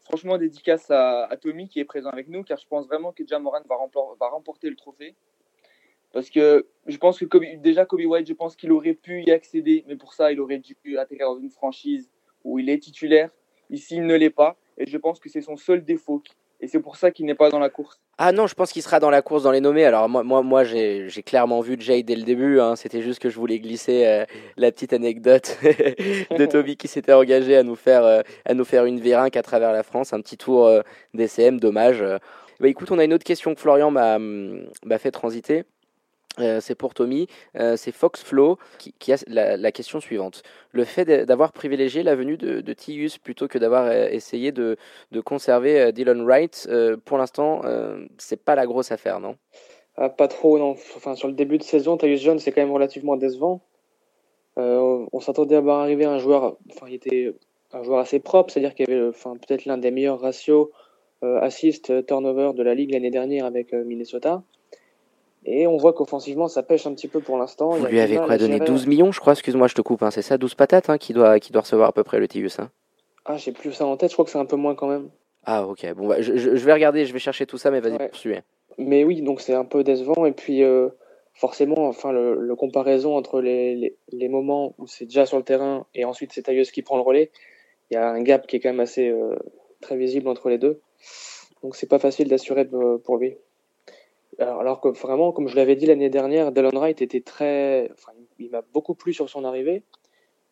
S2: franchement, dédicace à, Tommy qui est présent avec nous, car je pense vraiment que Jay Moran va, va remporter le trophée. Parce que je pense que déjà Kobe White, je pense qu'il aurait pu y accéder, mais pour ça, il aurait dû atterrir dans une franchise où il est titulaire. Ici, il ne l'est pas. Et je pense que c'est son seul défaut. Et c'est pour ça qu'il n'est pas dans la course.
S1: Ah non, je pense qu'il sera dans la course dans les nommés. Alors moi, moi, moi j'ai clairement vu Jay dès le début. Hein. C'était juste que je voulais glisser euh, la petite anecdote de Toby qui s'était engagé à nous faire, euh, à nous faire une vérinque à travers la France, un petit tour euh, d'ECM, dommage. Bah, écoute, on a une autre question que Florian m'a fait transiter. Euh, c'est pour Tommy, euh, c'est Foxflow qui, qui a la, question suivante. Le fait d'avoir privilégié la venue de, de Tius plutôt que d'avoir euh, essayé de, conserver Dylan Wright, pour l'instant, c'est pas la grosse affaire, non?
S3: Ah, Pas trop, non. Sur le début de saison, Tyus Jones, c'est quand même relativement décevant. on s'attendait à voir arriver un joueur, enfin, il était un joueur assez propre, c'est-à-dire qu'il avait enfin, peut-être l'un des meilleurs ratios assist-turnover de la ligue l'année dernière avec Minnesota. Et on voit qu'offensivement, ça pêche un petit peu pour l'instant.
S1: Vous lui avez quoi donné 12 millions, je crois Excuse-moi, je te coupe. Hein. C'est ça, 12 patates hein, qui, doit, qui doit recevoir à peu près le Tius hein.
S3: Ah, j'ai plus ça en tête. Je crois que c'est un peu moins quand même.
S1: Ah, ok. Bon, bah, je, vais regarder, je vais chercher tout ça, mais vas-y, ouais.
S3: Mais oui, donc c'est un peu décevant. Et puis, euh, forcément, enfin, le, comparaison entre les, les, moments où c'est déjà sur le terrain et ensuite c'est Tailleuse qui prend le relais, il y a un gap qui est quand même assez euh, très visible entre les deux. Donc, c'est pas facile d'assurer pour lui. Alors, que vraiment, comme je l'avais dit l'année dernière, Delon Wright était très. Enfin, il m'a beaucoup plu sur son arrivée.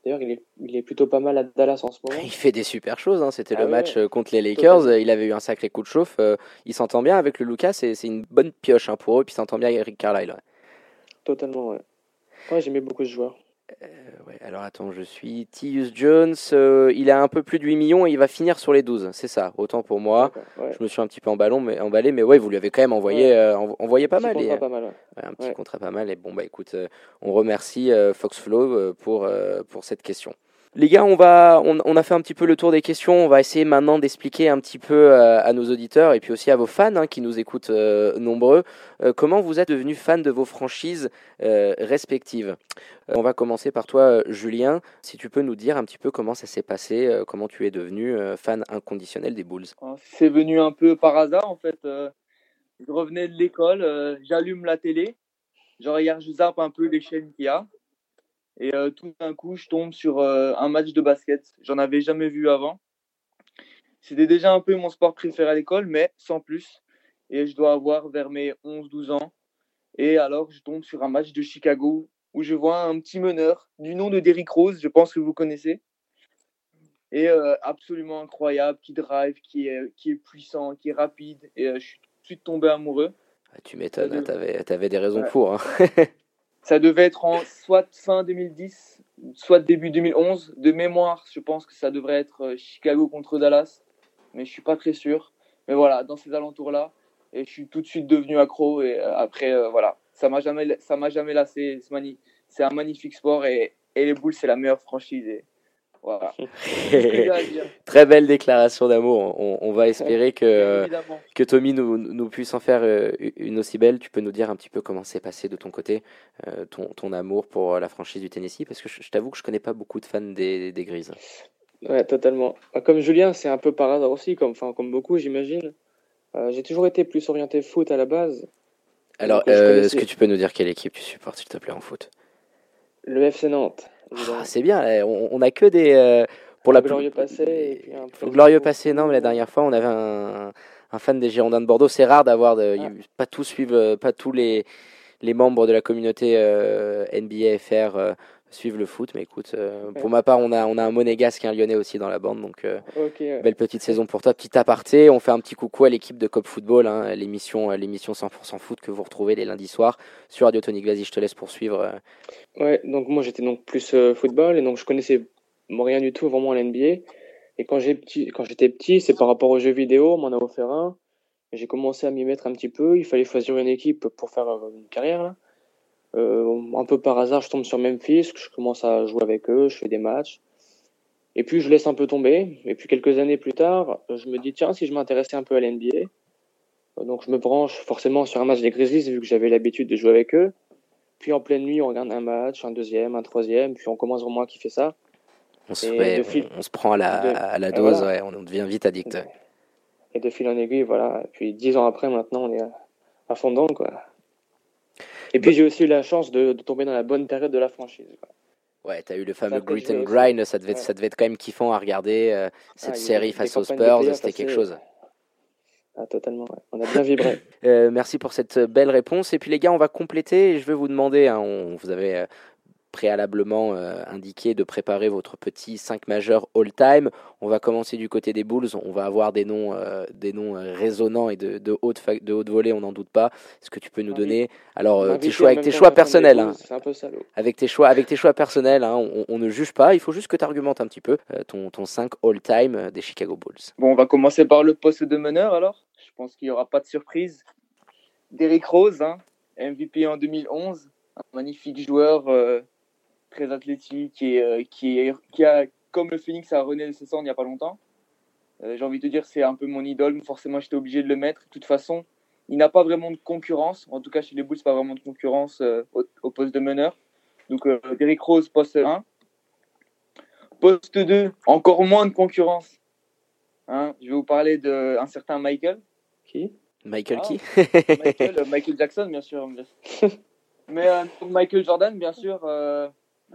S3: D'ailleurs, il est, il est, plutôt pas mal à Dallas en ce moment.
S1: Il fait des super choses. Hein. C'était ah le match euh, contre les Lakers. Il avait eu un sacré coup de chauffe. Euh, il s'entend bien avec le Lucas. C'est une bonne pioche hein, pour eux. Puis il s'entend bien avec Eric Carlisle.
S3: Totalement, ouais. Ouais, j'aimais beaucoup ce joueur.
S1: Euh, ouais, alors attends, je suis Tius Jones. Euh, il a un peu plus de 8 millions et il va finir sur les 12. C'est ça, autant pour moi. Je me suis un petit peu emballé, mais, emballé, mais ouais, vous lui avez quand même envoyé, euh, envoyé pas, mal,
S3: pas mal.
S1: un petit contrat pas mal. Et bon, bah écoute, on remercie Foxflow pour, pour cette question. Les gars, on va, on, a fait un petit peu le tour des questions. On va essayer maintenant d'expliquer un petit peu euh, à, nos auditeurs et puis aussi à vos fans hein, qui nous écoutent euh, nombreux euh, comment vous êtes devenus fans de vos franchises respectives. on va commencer par toi, Julien. Si tu peux nous dire un petit peu comment ça s'est passé, comment tu es devenu fan inconditionnel des Bulls.
S2: Oh, c'est venu un peu par hasard en fait. je revenais de l'école, j'allume la télé, je regarde, je un peu les chaînes qu'il y a. Et euh, tout d'un coup, je tombe sur euh, un match de basket. J'en avais jamais vu avant. C'était déjà un peu mon sport préféré à l'école, mais sans plus. Et je dois avoir vers mes 11-12 ans. Et alors, je tombe sur un match de Chicago où je vois un petit meneur du nom de Derrick Rose, je pense que vous connaissez. Et euh, absolument incroyable, qui drive, qui est, qui est puissant, qui est rapide. Et je suis tout de suite tombé amoureux.
S1: Ah, tu m'étonnes, hein, tu avais, des raisons pour. Hein.
S2: Ça devait être en soit fin 2010, soit début 2011. De mémoire, je pense que ça devrait être euh, Chicago contre Dallas, mais je suis pas très sûr. mais voilà, dans ces alentours-là. Et je suis tout de suite devenu accro. Et après, voilà, ça m'a jamais, ça m'a jamais lassé. C'est un magnifique sport et, les Bulls, c'est la meilleure franchise. Voilà.
S1: Très belle déclaration d'amour. On, va espérer que, que Tommy nous, nous, puisse en faire euh, une aussi belle. Tu peux nous dire un petit peu comment s'est passé de ton côté euh, ton, ton, amour pour la franchise du Tennessee? Parce que je, t'avoue que je connais pas beaucoup de fans des, des Grises.
S3: Ouais, totalement. Bah, comme Julien, c'est un peu par hasard aussi, comme, enfin, comme beaucoup, j'imagine. Euh, j'ai toujours été plus orienté foot à la base.
S1: Alors, est-ce que tu peux nous dire quelle équipe tu supportes, s'il te plaît, en foot?
S3: Le FC Nantes.
S1: Ah, c'est bien, eh, on, a que des. Euh,
S3: pour la glorieux passé.
S1: le glorieux passé, non, mais la dernière fois, on avait un, un fan des Girondins de Bordeaux. C'est rare d'avoir. De, ah. Pas tous suivent, euh, pas tous les, les membres de la communauté euh, NBA FR suivre le foot. Mais écoute, euh, pour ma part, on a, on a un monégasque et un lyonnais aussi dans la bande. Donc, euh, belle petite saison pour toi. Petit aparté, on fait un petit coucou à l'équipe de Cop Football, hein, l'émission, euh, l'émission 100% foot que vous retrouvez les lundis soirs sur Radio Tonic. Vas-y, je te laisse poursuivre.
S3: Ouais, donc moi j'étais donc plus football et donc je connaissais rien du tout vraiment à l'NBA. Et quand, j'ai petit, quand j'étais petit, c'est par rapport aux jeux vidéo, on m'en a offert un. J'ai commencé à m'y mettre un petit peu. Il fallait choisir une équipe pour faire une carrière. Là. Euh, un peu par hasard, je tombe sur Memphis, je commence à jouer avec eux, je fais des matchs. Et puis je laisse un peu tomber. Et puis quelques années plus tard, je me dis tiens, si je m'intéressais un peu à l'NBA. Euh, donc je me branche forcément sur un match des Grizzlies vu que j'avais l'habitude de jouer avec eux. Puis en pleine nuit, on regarde un match, un deuxième, un troisième, puis on commence vraiment à kiffer ça.
S1: On se, on, se prend à la, à la dose, ouais, on devient vite addict.
S3: Et de fil en aiguille, voilà. Et puis dix ans après, maintenant, on est à fond dedans, quoi. Et puis j'ai aussi eu la chance de, tomber dans la bonne période de la franchise.
S1: Ouais, t'as eu le fameux Grit and Grind, ça devait, ça devait être quand même kiffant à regarder euh, cette ah, série face aux Spurs, c'était quelque chose.
S3: Ah, totalement, on a bien vibré.
S1: Euh, merci pour cette belle réponse. Et puis les gars, on va compléter. Je vais vous demander, hein, on, vous avez euh, préalablement euh, indiqué de préparer votre petit 5 majeur all-time. On va commencer du côté des Bulls. On va avoir des noms, euh, des noms euh, résonnants et de, de, haute, de haute volée, on n'en doute pas. Est-ce que tu peux nous donner Alors, tes choix, avec tes choix personnels. Hein. Avec tes choix, avec tes choix personnels, hein, on, ne juge pas. Il faut juste que tu argumentes un petit peu ton, ton 5 all-time des Chicago Bulls.
S2: Bon, on va commencer par le poste de meneur alors. Je pense qu'il n'y aura pas de surprise. Derrick Rose, hein, MVP en 2011, un magnifique joueur très athlétique et euh, qui, est, qui a, comme le Phoenix, a rené de ses cendres il n'y a pas longtemps. Euh, j'ai envie de te dire, c'est un peu mon idole, forcément j'étais obligé de le mettre. De toute façon, il n'a pas vraiment de concurrence. En tout cas, chez les Bulls, pas vraiment de concurrence euh, au, poste de meneur. Donc, Derrick Rose, poste 1. Poste 2, encore moins de concurrence. Hein, je vais vous parler d'un certain Michael.
S3: Qui?
S1: Michael qui?
S2: Michael, Michael, Jackson, bien sûr. Mais Michael Jordan, bien sûr,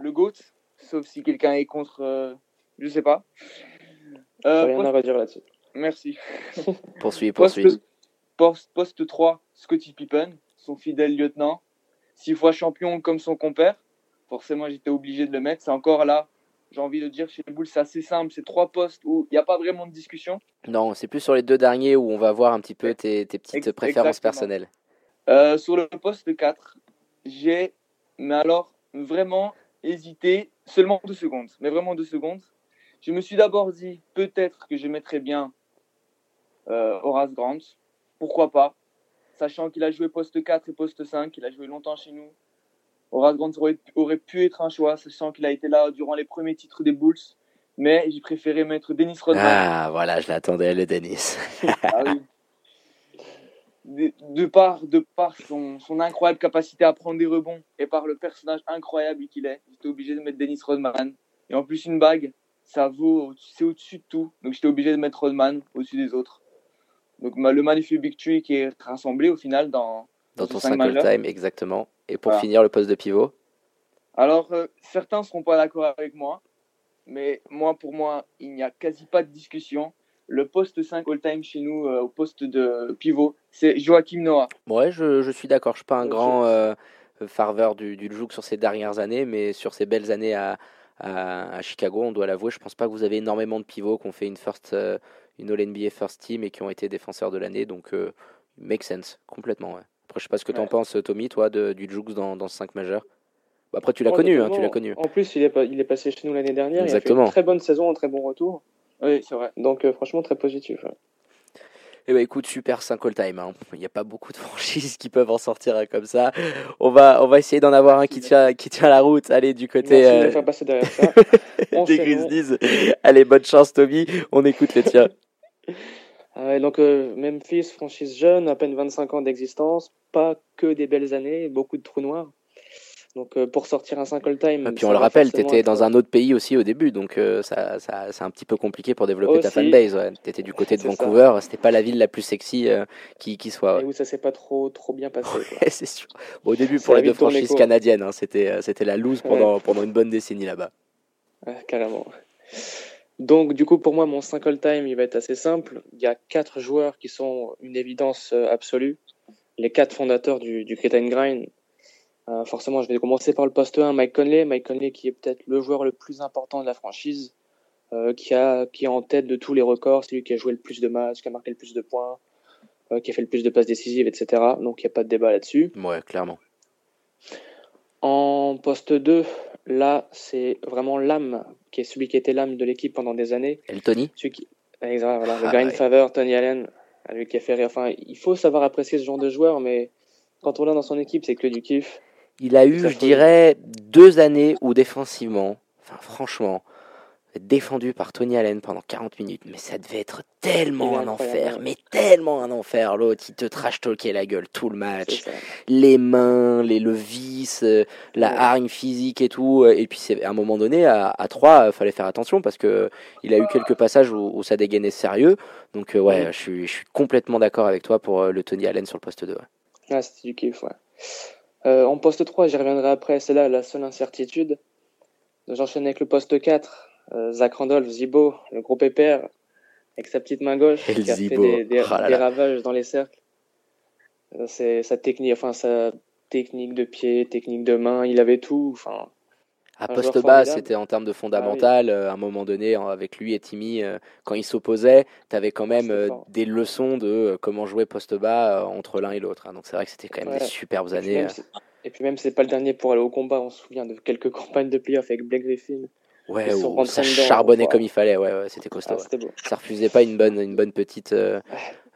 S2: le GOAT, sauf si quelqu'un est contre, euh, je sais pas.
S3: Euh, rien à redire là-dessus.
S2: Merci.
S1: poursuis, poursuis.
S2: Poste, poste 3, Scottie Pippen, son fidèle lieutenant. Six fois champion comme son compère. Forcément, j'étais obligé de le mettre. C'est encore là, j'ai envie de dire, chez les Bulls, c'est assez simple. C'est trois postes où il n'y a pas vraiment de discussion.
S1: Non, c'est plus sur les deux derniers où on va voir un petit peu tes, tes petites préférences personnelles.
S2: Euh, sur le poste 4, j'ai, mais alors, vraiment, hésité seulement deux secondes, mais vraiment deux secondes. Je me suis d'abord dit peut-être que je mettrais bien euh, Horace Grant. Pourquoi pas? Sachant qu'il a joué poste 4 et poste 5, il a joué longtemps chez nous. Horace Grant aurait, pu être un choix, sachant qu'il a été là durant les premiers titres des Bulls. Mais j'ai préféré mettre Dennis Rodman.
S1: Ah, voilà, je l'attendais, le Dennis. ah oui
S2: de, par, de par son, son, incroyable capacité à prendre des rebonds et par le personnage incroyable qu'il est, j'étais obligé de mettre Dennis Rodman. Et en plus, une bague, ça vaut, c'est au-dessus de tout. Donc j'étais obligé de mettre Rodman au-dessus des autres. Donc le magnifique Big Tree qui est rassemblé au final dans,
S1: dans, ton 5 time, exactement. Et pour finir, le poste de pivot
S2: Alors, euh, certains ne seront pas d'accord avec moi, mais moi, pour moi, il n'y a quasi pas de discussion le poste 5 all-time chez nous, euh, au poste de pivot, c'est Joachim Noah.
S1: Ouais, je, je suis d'accord. Je suis pas un grand euh, farveur du, du Jouk sur ces dernières années, mais sur ces belles années à, à, Chicago, on doit l'avouer. Je pense pas que vous avez énormément de pivots qui ont fait une first, euh, une All-NBA First Team et qui ont été défenseurs de l'année, donc make sense complètement. Après, je sais pas ce que tu en penses, Tommy, toi, de, du Jouk dans, dans ce 5 majeur. Bah, après, tu l'as connu, hein, tu l'as connu.
S3: En plus, il est, il est passé chez nous l'année dernière. Exactement. Il a fait une très bonne saison, un très bon retour. Oui, c'est vrai. Donc, euh, franchement, très positif.
S1: Eh ben écoute, super 5 all-time. Hein. Il n'y a pas beaucoup de franchises qui peuvent en sortir hein, comme ça. On va, on va essayer d'en avoir un qui tient, qui tient la route. Allez, du côté
S3: Merci de faire passer derrière ça.
S1: des. Grizzlies. Allez, bonne chance, Toby. On écoute le tien.
S3: Ah ouais, donc euh, Memphis, franchise jeune, à peine 25 ans d'existence, pas que des belles années, beaucoup de trous noirs. Donc euh, pour sortir un 5 all-time.
S1: Et puis on le rappelle, tu étais dans un autre pays aussi au début, donc euh, ça, ça, c'est un petit peu compliqué pour développer ta fanbase. Ouais. Tu étais du côté de. Vancouver, c'était pas la ville la plus sexy euh, qui, qui soit. ouais.
S3: Et où ça s'est pas trop, trop bien passé.
S1: c'est sûr. Bon, au début, pour les deux franchises canadiennes, hein, c'était, euh, c'était la loose pendant, pendant une bonne décennie là-bas.
S3: Ouais, carrément. Donc, du coup, pour moi, mon 5 all-time, il va être assez simple. Il y a quatre joueurs qui sont une évidence euh, absolue. Les quatre fondateurs du, du Crit and Grind. Euh, forcément, je vais commencer par le poste 1, Mike Conley. Mike Conley, qui est peut-être le joueur le plus important de la franchise, euh, qui, a, qui est en tête de tous les records. C'est lui qui a joué le plus de matchs, qui a marqué le plus de points, euh, qui a fait le plus de passes décisives, etc. Donc, il n'y a pas de débat là-dessus.
S1: Ouais, clairement.
S3: En poste 2, là, c'est vraiment l'âme, qui est celui qui était l'âme de l'équipe pendant des années.
S1: Et le Tony
S3: Celui qui... Exact, voilà, le
S1: Ah,
S3: grind
S1: ouais.
S3: favor, Tony Allen, lui qui a fait rire. Enfin, il faut savoir apprécier ce genre de joueur, mais quand on l'a dans son équipe, c'est que du kiff.
S1: Il a eu, je dirais, deux années où défensivement, enfin franchement, défendu par Tony Allen pendant 40 minutes, mais ça devait être tellement un enfer, mais tellement un enfer. L'autre, il te trash talkait la gueule tout le match, les mains, les le vice, euh, la
S3: Ouais.
S1: hargne physique et tout. Et puis c'est à un moment donné, à, à 3, il fallait faire attention parce que il a eu quelques passages où, où ça dégainait sérieux. Donc euh, ouais, je suis, je suis complètement d'accord avec toi pour euh, le Tony Allen sur le poste 2. ouais.
S3: Ah, c'était du kiff, ouais. Euh, en poste 3, j'y reviendrai après, c'est là la seule incertitude. J'enchaîne avec le poste 4, euh, Zach Randolph, Zibo, le gros pépère, avec sa petite main gauche, qui a
S1: Zibo,
S3: fait des, des-
S1: oh
S3: des ravages dans les cercles. Euh, C'est sa technique, enfin sa technique de pied, technique de main, il avait tout. Enfin,
S1: À
S3: Un
S1: poste bas, c'était en termes de fondamental. euh, à un moment donné, avec lui et Timmy, euh, quand ils s'opposaient, tu avais quand même
S3: C'était
S1: euh, des leçons de comment jouer poste bas entre l'un et l'autre. hein. Donc c'est vrai que c'était quand même
S3: Ouais.
S1: des superbes
S3: Et puis
S1: années.
S3: même, Et puis même, c'est pas le dernier pour aller au combat. On se souvient de quelques campagnes de playoff avec Blake Griffin.
S1: Ouais, où ça charbonnait comme il fallait. Ouais, ouais, c'était costaud.
S3: Ah,
S1: ouais.
S3: beau.
S1: Ça refusait pas une bonne, une bonne petite, euh,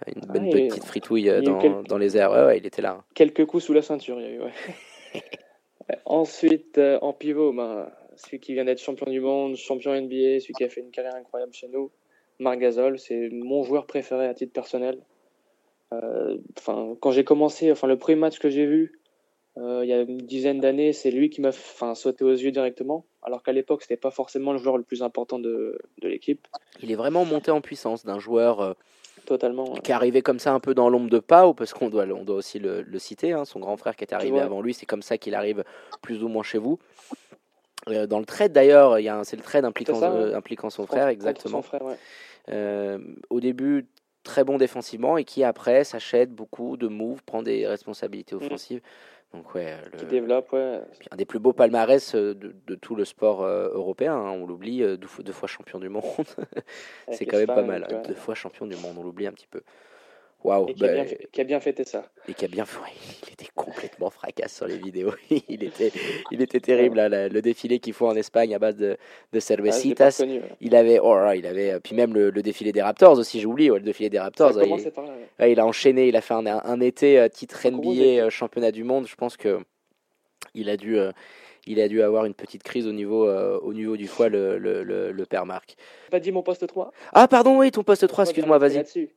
S1: une
S3: Ah,
S1: bonne petite fritouille dans,
S3: quelques-
S1: dans les airs. Ouais, ouais, il était là. hein.
S3: Quelques coups sous la ceinture, il y a eu. Ouais, Ensuite, euh, en pivot, ben, celui qui vient d'être champion du monde, champion NBA, celui qui a fait une carrière incroyable chez nous, Marc Gasol, c'est mon joueur préféré à titre personnel. Euh, Enfin, quand j'ai commencé, enfin le premier match que j'ai vu, euh, il y a une dizaine d'années, c'est lui qui m'a sauté aux yeux directement. Alors qu'à l'époque, c'était pas forcément le joueur le plus important de, de l'équipe,
S1: Il est vraiment monté en puissance d'un joueur euh,
S3: totalement.
S1: qui est arrivé comme ça un peu dans l'ombre de Pau, parce qu'on doit, on doit aussi le, le citer, hein, son grand frère qui est arrivé
S3: Ouais.
S1: avant lui, c'est comme ça qu'il arrive plus ou moins chez vous. Euh, dans le trade d'ailleurs, il y a c'est le trade impliquant,
S3: ça,
S1: euh,
S3: ouais.
S1: impliquant son frère, exactement.
S3: Son frère, ouais.
S1: Euh, au début, très bon défensivement et qui après s'achète beaucoup de moves, prend des responsabilités
S3: Mm.
S1: offensives. Donc ouais, le-
S3: Qui développe, ouais.
S1: un des plus beaux palmarès euh, de, de tout le sport euh, européen, hein, on l'oublie, euh, deux, fois- deux fois champion du monde. c'est quand même pas mal,
S3: ouais.
S1: deux fois champion du monde, on l'oublie un petit peu. Waouh,
S3: qui,
S1: bah,
S3: bien fait- qui a bien fêté ça.
S1: et qui a bien fait. Il était complètement fracasse sur les vidéos. il, était, il était terrible, là, le, le défilé qu'ils font en Espagne à base de, de
S3: Ah,
S1: cervecitas.
S3: ouais.
S1: il avait, oh il avait, puis même le, le défilé des Raptors aussi, j'ai oublié, ouais, le défilé des Raptors. ouais, il,
S3: commencé par là. ouais.
S1: ouais, il a enchaîné, il a fait un, un été euh, titre NBA, euh, championnat du monde. Je pense que il a dû, euh, il a dû avoir une petite crise au niveau, euh, au niveau du foie, le, le, le, le père Marc.
S3: Pas dit mon poste 3
S1: Ah pardon, oui, ton poste 3,
S3: Pourquoi
S1: excuse-moi, vas-y.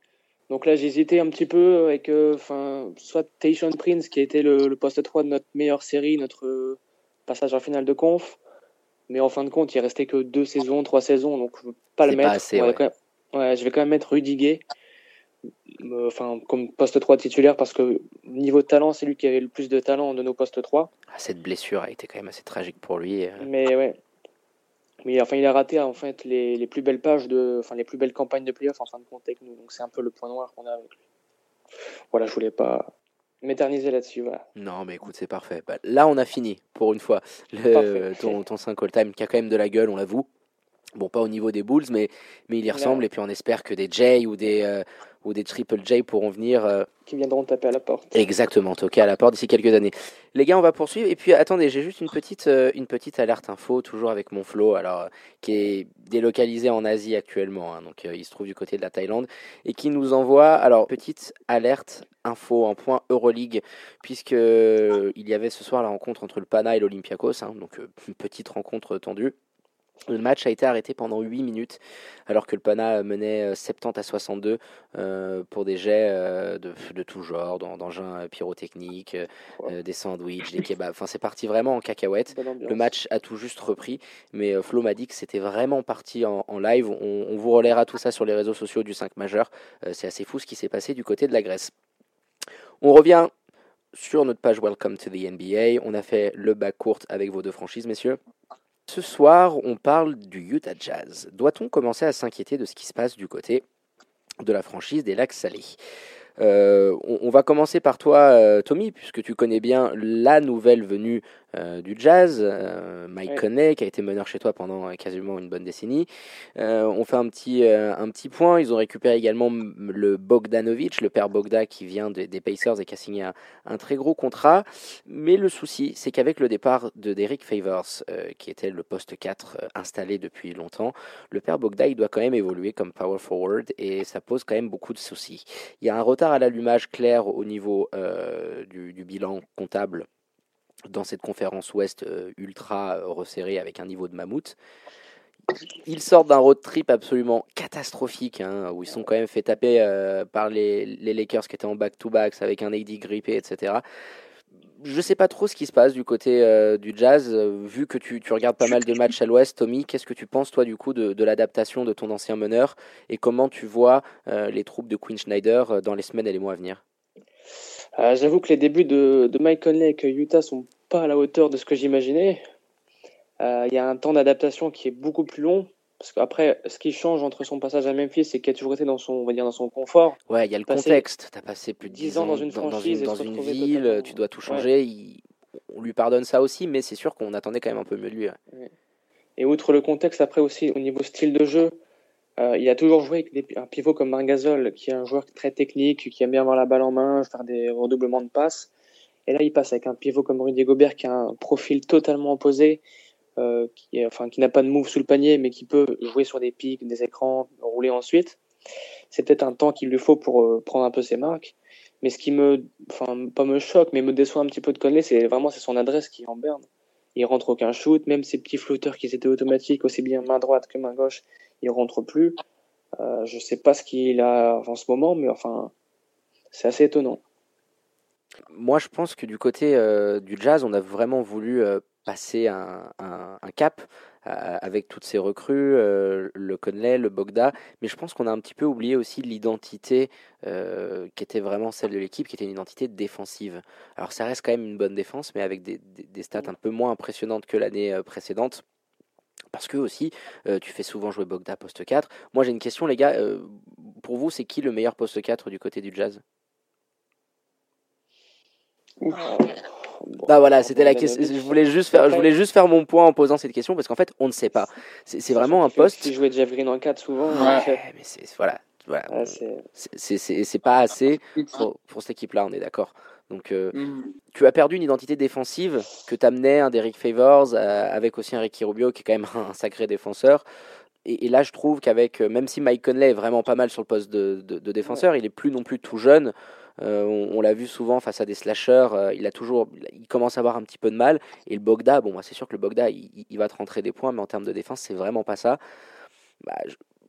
S3: Donc là, j'hésitais un petit peu avec euh, enfin soit Tayshaun Prince, qui a été le, le poste 3 de notre meilleure série, notre euh, passage en finale de conf. Mais en fin de compte, il restait que deux saisons, trois saisons, donc je veux pas le
S1: pas
S3: mettre.
S1: assez, ouais.
S3: même- ouais, je vais quand même mettre Rudy Gay, euh, enfin comme poste 3 titulaire, parce que niveau talent, c'est lui qui avait le plus de talent de nos postes 3.
S1: Ah, cette blessure a été quand même assez tragique pour lui.
S3: Mais ouais. Mais enfin, il a raté en fait les, les plus belles pages de, enfin les plus belles campagnes de playoff en fin de compte avec nous. Donc c'est un peu le point noir qu'on a avec lui. Voilà, je voulais pas m'éterniser là-dessus. Voilà.
S1: Non, mais écoute, c'est parfait. Bah, là, on a fini pour une fois. Le, ton, ton 5 all-time qui a quand même de la gueule, on l'avoue. Bon, pas au niveau des Bulls, mais, mais il y ressemble. Et puis on espère que des Jay ou des, euh, où des Triple J pourront venir. Euh,
S3: qui viendront taper à la porte.
S1: Exactement, toquer à la porte d'ici quelques années. Les gars, on va poursuivre. Et puis, attendez, j'ai juste une petite, euh, une petite alerte info, toujours avec mon flow, alors, euh, qui est délocalisé en Asie actuellement. Hein, donc, il se trouve du côté de la Thaïlande. Et qui nous envoie, alors, petite alerte info en point Euroleague, puisque il y avait ce soir la rencontre entre le Pana et l'Olympiakos. Hein, donc, une petite rencontre tendue. Le match a été arrêté pendant 8 minutes, alors que le Pana menait 70 euh, à 62 euh, pour des jets euh, de, de, tout genre, d'engins pyrotechniques, des sandwichs, des kebabs. Enfin, c'est parti vraiment en cacahuète. Le match a tout juste repris, mais Flo m'a dit que c'était vraiment parti en, live. On, on, vous relaiera tout ça sur les réseaux sociaux du 5 majeur. c'est assez fou ce qui s'est passé du côté de la Grèce. On revient sur notre page Welcome to the NBA. On a fait le bac court avec vos deux franchises, messieurs. Ce soir, on parle du Utah Jazz. Doit-on commencer à s'inquiéter de ce qui se passe du côté de la franchise des Lacs Salés? Euh, on, va commencer par toi, euh, Tommy, puisque tu connais bien la nouvelle venue euh, du jazz, Mike Conley, qui a été meneur chez toi pendant quasiment une bonne décennie. on fait un petit, un petit point. Ils ont récupéré également le Bogdanovic, le père Bogda, qui vient des Pacers et qui a signé un, très gros contrat. Mais le souci, c'est qu'avec le départ de Derek Favors, qui était le poste 4 installé depuis longtemps, le père Bogda, il doit quand même évoluer comme power forward et ça pose quand même beaucoup de soucis. Il y a un retard à l'allumage clair au niveau euh, du, bilan comptable dans cette conférence Ouest euh, ultra euh, resserrée avec un niveau de mammouth. Ils sortent d'un road trip absolument catastrophique, hein, où ils sont quand même fait taper par les, Lakers qui étaient en back-to-backs avec un AD grippé, etc je sais pas trop ce qui se passe du côté euh, du jazz. Euh, vu que tu, regardes pas mal de matchs à l'ouest, Tommy, qu'est-ce que tu penses, toi, du coup, de, l'adaptation de ton ancien meneur et comment tu vois euh, les troupes de Quinn Schneider dans les semaines et les mois à venir?
S3: J'avoue que les débuts de, de Mike Conley avec Utah sont pas à la hauteur de ce que j'imaginais. Il y a un temps d'adaptation qui est beaucoup plus long. Parce qu'après, ce qui change entre son passage à Memphis, c'est qu'il a toujours été dans son, on va dire, dans son confort.
S1: Ouais, il y a le contexte. Tu as passé plus de 10 ans dans une franchise, dans une, ville, tu dois tout changer. on lui pardonne ça aussi, mais c'est sûr qu'on attendait quand même un peu mieux de lui.
S3: Et outre le contexte, après aussi, au niveau style de jeu, euh, il a toujours joué avec un pivot comme Margasol, qui est un joueur très technique, qui aime bien avoir la balle en main, faire des redoublements de passes. Et là, il passe avec un pivot comme Rudy Gobert, qui a un profil totalement opposé euh, qui, enfin, qui n'a pas de move sous le panier, mais qui peut jouer sur des pics, des écrans, rouler ensuite. C'est peut-être un temps qu'il lui faut pour euh, prendre un peu ses marques. Mais ce qui me, enfin, pas me choque, mais me déçoit un petit peu de Conley, c'est vraiment c'est son adresse qui est en berne. Il rentre aucun shoot, même ces petits flotteurs qui étaient automatiques, aussi bien main droite que main gauche, il rentre plus. Euh, je sais pas ce qu'il a en ce moment, mais enfin, c'est assez étonnant.
S1: Moi, je pense que du côté euh, du jazz, on a vraiment voulu passer un, cap euh, avec toutes ces recrues, euh, le Conley, le Bogda, mais je pense qu'on a un petit peu oublié aussi l'identité euh, qui était vraiment celle de l'équipe, qui était une identité défensive. Alors ça reste quand même une bonne défense, mais avec des, stats un peu moins impressionnantes que l'année précédente. Parce que aussi, tu fais souvent jouer Bogda poste 4. Moi j'ai une question les gars, pour vous c'est qui le meilleur poste 4 du côté du jazz? Bah voilà, c'était la question. Je voulais juste faire, je voulais juste faire mon point en posant cette question parce qu'en fait, on ne sait pas. C'est vraiment un poste.
S3: Tu jouais Jeff Green en 4 souvent.
S1: Ouais, mais c'est voilà, voilà. c'est pas assez pour, pour cette équipe-là, on est d'accord. Donc, euh, mm. tu as perdu une identité défensive que t'amenait un Derrick Favors euh, avec aussi un Ricky Rubio qui est quand même un, sacré défenseur. Et, là, je trouve qu'avec, euh, même si Mike Conley est vraiment pas mal sur le poste de, de, défenseur, il est plus non plus tout jeune. Euh, on, l'a vu souvent face à des slashers, euh, il a toujours, il commence à avoir un petit peu de mal. Et le Bogda, bon, c'est sûr que le Bogda, il, va te rentrer des points, mais en termes de défense, c'est vraiment pas ça. Bah,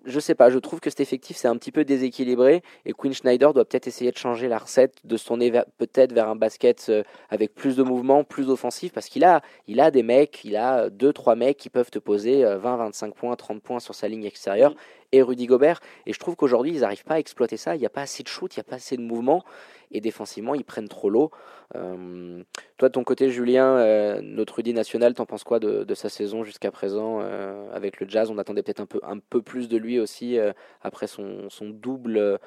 S1: je sais pas, je trouve que cet effectif c'est un petit peu déséquilibré et Quinn Schneider doit peut-être essayer de changer la recette, de se tourner peut-être vers un basket euh, avec plus de mouvement, plus offensif parce qu'il a, il a des mecs, il a deux trois mecs qui peuvent te poser 20, 25 points, 30 points sur sa ligne extérieure et Rudy Gobert. Et je trouve qu'aujourd'hui, ils n'arrivent pas à exploiter ça. Il n'y a pas assez de shoot, il n'y a pas assez de mouvement. Et défensivement, ils prennent trop l'eau. Euh, toi, de ton côté, Julien, euh, notre Rudy national, t'en penses quoi de, sa saison jusqu'à présent euh, avec le Jazz? On attendait peut-être un peu, un peu plus de lui aussi après son, son double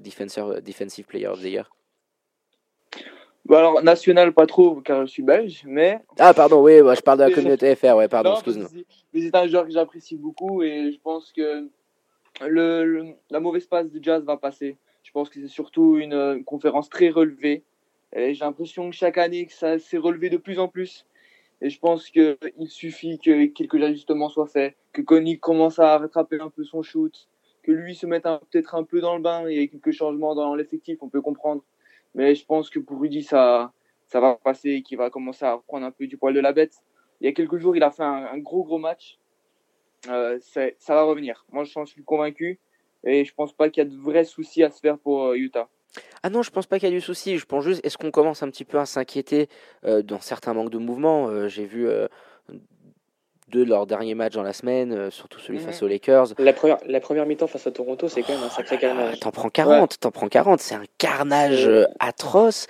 S1: defenseur, defensive player of the year.
S2: Bah alors, national, pas trop, car je suis belge, mais.
S1: Ah, pardon, oui, je parle de la communauté FR, ouais, pardon, excuse-moi.
S2: Mais c'est un joueur que j'apprécie beaucoup et je pense que le, la mauvaise passe du Jazz va passer. Je pense que c'est surtout une, conférence très relevée. J'ai l'impression que chaque année, que ça s'est relevé de plus en plus. Et je pense qu'il suffit que quelques ajustements soient faits, que Connie commence à rattraper un peu son shoot, que lui se mette peut-être un peu dans le bain. Il y a quelques changements dans l'effectif, on peut comprendre. Mais je pense que pour Rudy, ça, ça va passer et qu'il va commencer à reprendre un peu du poil de la bête. Il y a quelques jours, il a fait un, gros, gros match. Euh, ça va revenir. Moi, je suis convaincu. Et je pense pas qu'il y a de vrais soucis à se faire pour euh, Utah.
S1: Ah non, je pense pas qu'il y a du souci. Je pense juste, est-ce qu'on commence un petit peu à s'inquiéter euh, dans certains manques de mouvement? Euh, J'ai vu deux de leurs derniers matchs dans la semaine, surtout celui face aux Lakers.
S3: La première, la première mi-temps face à Toronto, c'est quand même un sacré carnage.
S1: T'en prends 40, t'en prends 40, c'est un carnage atroce.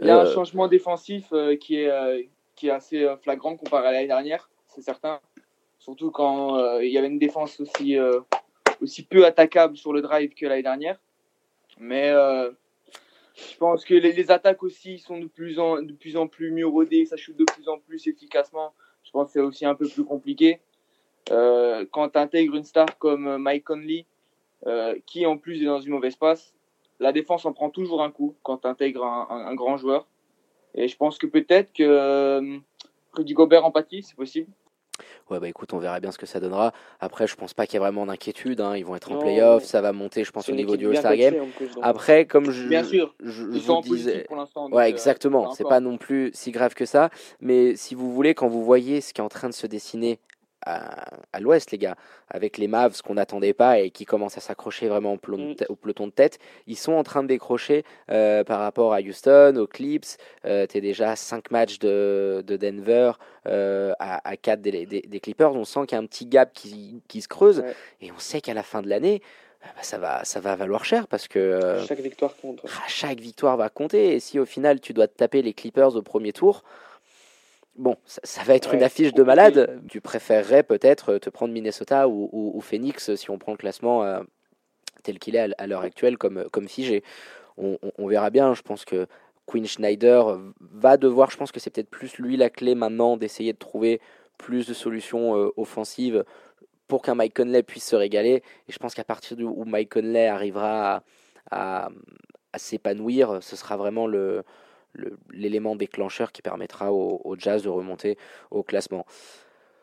S2: Il y a un changement défensif qui, est, qui est assez flagrant comparé à l'année dernière, c'est certain. Surtout quand il y avait une défense aussi aussi peu attaquable sur le drive que l'année dernière. Mais euh, je pense que les, attaques aussi sont de plus, en, de plus en plus mieux rodées, ça shoot de plus en plus efficacement. Je pense que c'est aussi un peu plus compliqué. Euh, quand tu intègres une star comme Mike Conley, euh, qui en plus est dans une mauvaise passe, la défense en prend toujours un coup quand tu intègres un, un, grand joueur. Et je pense que peut-être que Rudy Gobert empathie, c'est possible.
S1: Ouais, bah écoute, on verra bien ce que ça donnera. Après, je pense pas qu'il y ait vraiment d'inquiétude. Hein. Ils vont être en playoff, ça va monter, je pense, au niveau du All-Star Game. Après, comme je,
S2: bien sûr,
S1: je, vous disais, pour l'instant. Ouais, euh, exactement. c'est pas non plus si grave que ça. Mais si vous voulez, quand vous voyez ce qui est en train de se dessiner à, l'ouest, les gars, avec les Mavs qu'on n'attendait pas et qui commencent à s'accrocher vraiment au peloton, de mm. peloton de tête. Ils sont en train de décrocher euh, par rapport à Houston, aux Clips. Euh, tu es déjà à 5 matchs de, de Denver, euh, à, à 4 des, des, Clippers. On sent qu'il y a un petit gap qui, qui se creuse et on sait qu'à la fin de l'année, bah, ça, va, ça va valoir cher parce que
S3: chaque victoire compte.
S1: Chaque victoire va compter et si au final tu dois te taper les Clippers au premier tour, Bon, ça, va être une affiche de malade. Tu préférerais peut-être te prendre Minnesota ou, Phoenix si on prend le classement euh, tel qu'il est à, l'heure actuelle comme, comme figé. On, verra bien. Je pense que Quinn Schneider va devoir, je pense que c'est peut-être plus lui la clé maintenant d'essayer de trouver plus de solutions euh, offensives pour qu'un Mike Conley puisse se régaler. Et je pense qu'à partir du où Mike Conley arrivera à s'épanouir, ce sera vraiment le, l'élément déclencheur qui permettra au, Jazz de remonter au classement.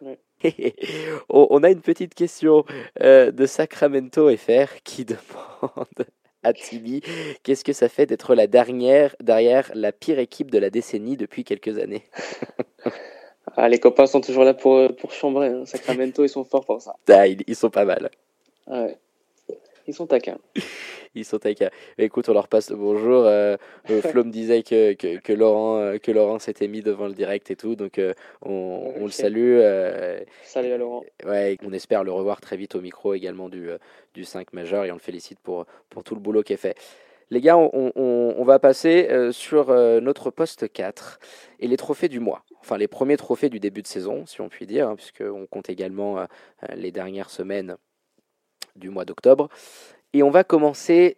S1: on a une petite question euh, de Sacramento FR qui demande à Tibi qu'est-ce que ça fait d'être la dernière derrière la pire équipe de la décennie depuis quelques années?
S3: Ah, Les copains sont toujours là pour, pour chambrer. Hein. Sacramento, ils sont forts pour ça.
S1: Ah, ils, sont pas mal.
S3: Ouais. Ils sont taquins.
S1: Ils sont taquins. Écoute, on leur passe le bonjour. Euh, euh Flo me disait que, que, que Laurent, euh, que Laurent s'était mis devant le direct et tout, donc euh, on, on le salue.
S3: Salut à Laurent.
S1: Ouais, on espère le revoir très vite au micro également du, du 5 majeur et on le félicite pour, pour tout le boulot qui est fait. Les gars, on, on, on va passer sur notre poste 4 et les trophées du mois. Enfin, les premiers trophées du début de saison, si on peut dire, hein, puisqu'on compte également les dernières semaines du mois d'octobre. Et on va commencer,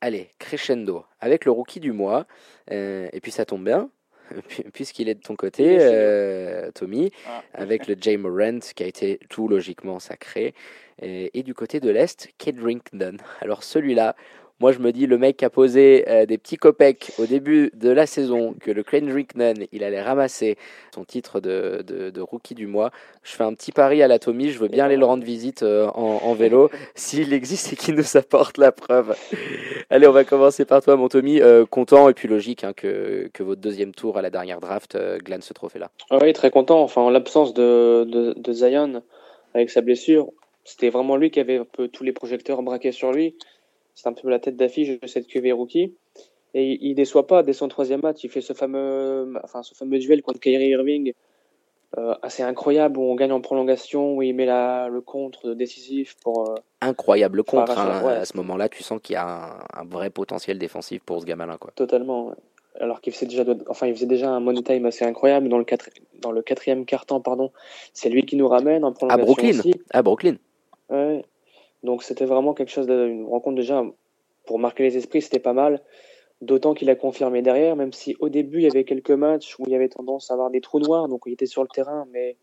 S1: allez, crescendo, avec le rookie du mois. Euh, et puis ça tombe bien, puisqu'il est de ton côté, euh, Tommy, ah. avec le Jay Morant qui a été tout logiquement sacré. Et, et du côté de l'Est, Kedrington. Alors celui-là, moi, je me dis, le mec a posé euh, des petits copecs au début de la saison, que le Kendrick Nunn, il allait ramasser son titre de, de, rookie du mois. Je fais un petit pari à l'Atomie, je veux bien aller le rendre visite euh, en, vélo, s'il existe et qu'il nous apporte la preuve. Allez, on va commencer par toi, mon Tommy. Euh, content et puis logique hein, que, que, votre deuxième tour à la dernière draft glane ce trophée-là.
S3: Oui, très content. Enfin, en l'absence de, de, de Zion, avec sa blessure, c'était vraiment lui qui avait un peu tous les projecteurs braqués sur lui. C'est un peu la tête d'affiche de cette QV rookie. Et il déçoit pas dès son troisième match. Il fait ce fameux, enfin, ce fameux duel contre Kyrie Irving euh, assez incroyable où on gagne en prolongation, où il met la, le contre décisif pour. Euh,
S1: incroyable contre. Hein. À ce moment-là, tu sens qu'il y a un, vrai potentiel défensif pour ce gamin-là. Quoi.
S3: Totalement. Alors qu'il faisait déjà, enfin, il faisait déjà un money time assez incroyable dans le, quatre, dans le quatrième quart-temps, pardon. C'est lui qui nous ramène en prolongation.
S1: À Brooklyn.
S3: Aussi.
S1: À Brooklyn.
S3: Ouais. Donc c'était vraiment quelque chose, une rencontre déjà pour marquer les esprits, c'était pas mal. D'autant qu'il a confirmé derrière, même si au début il y avait quelques matchs où il y avait tendance à avoir des trous noirs, donc il était sur le terrain, mais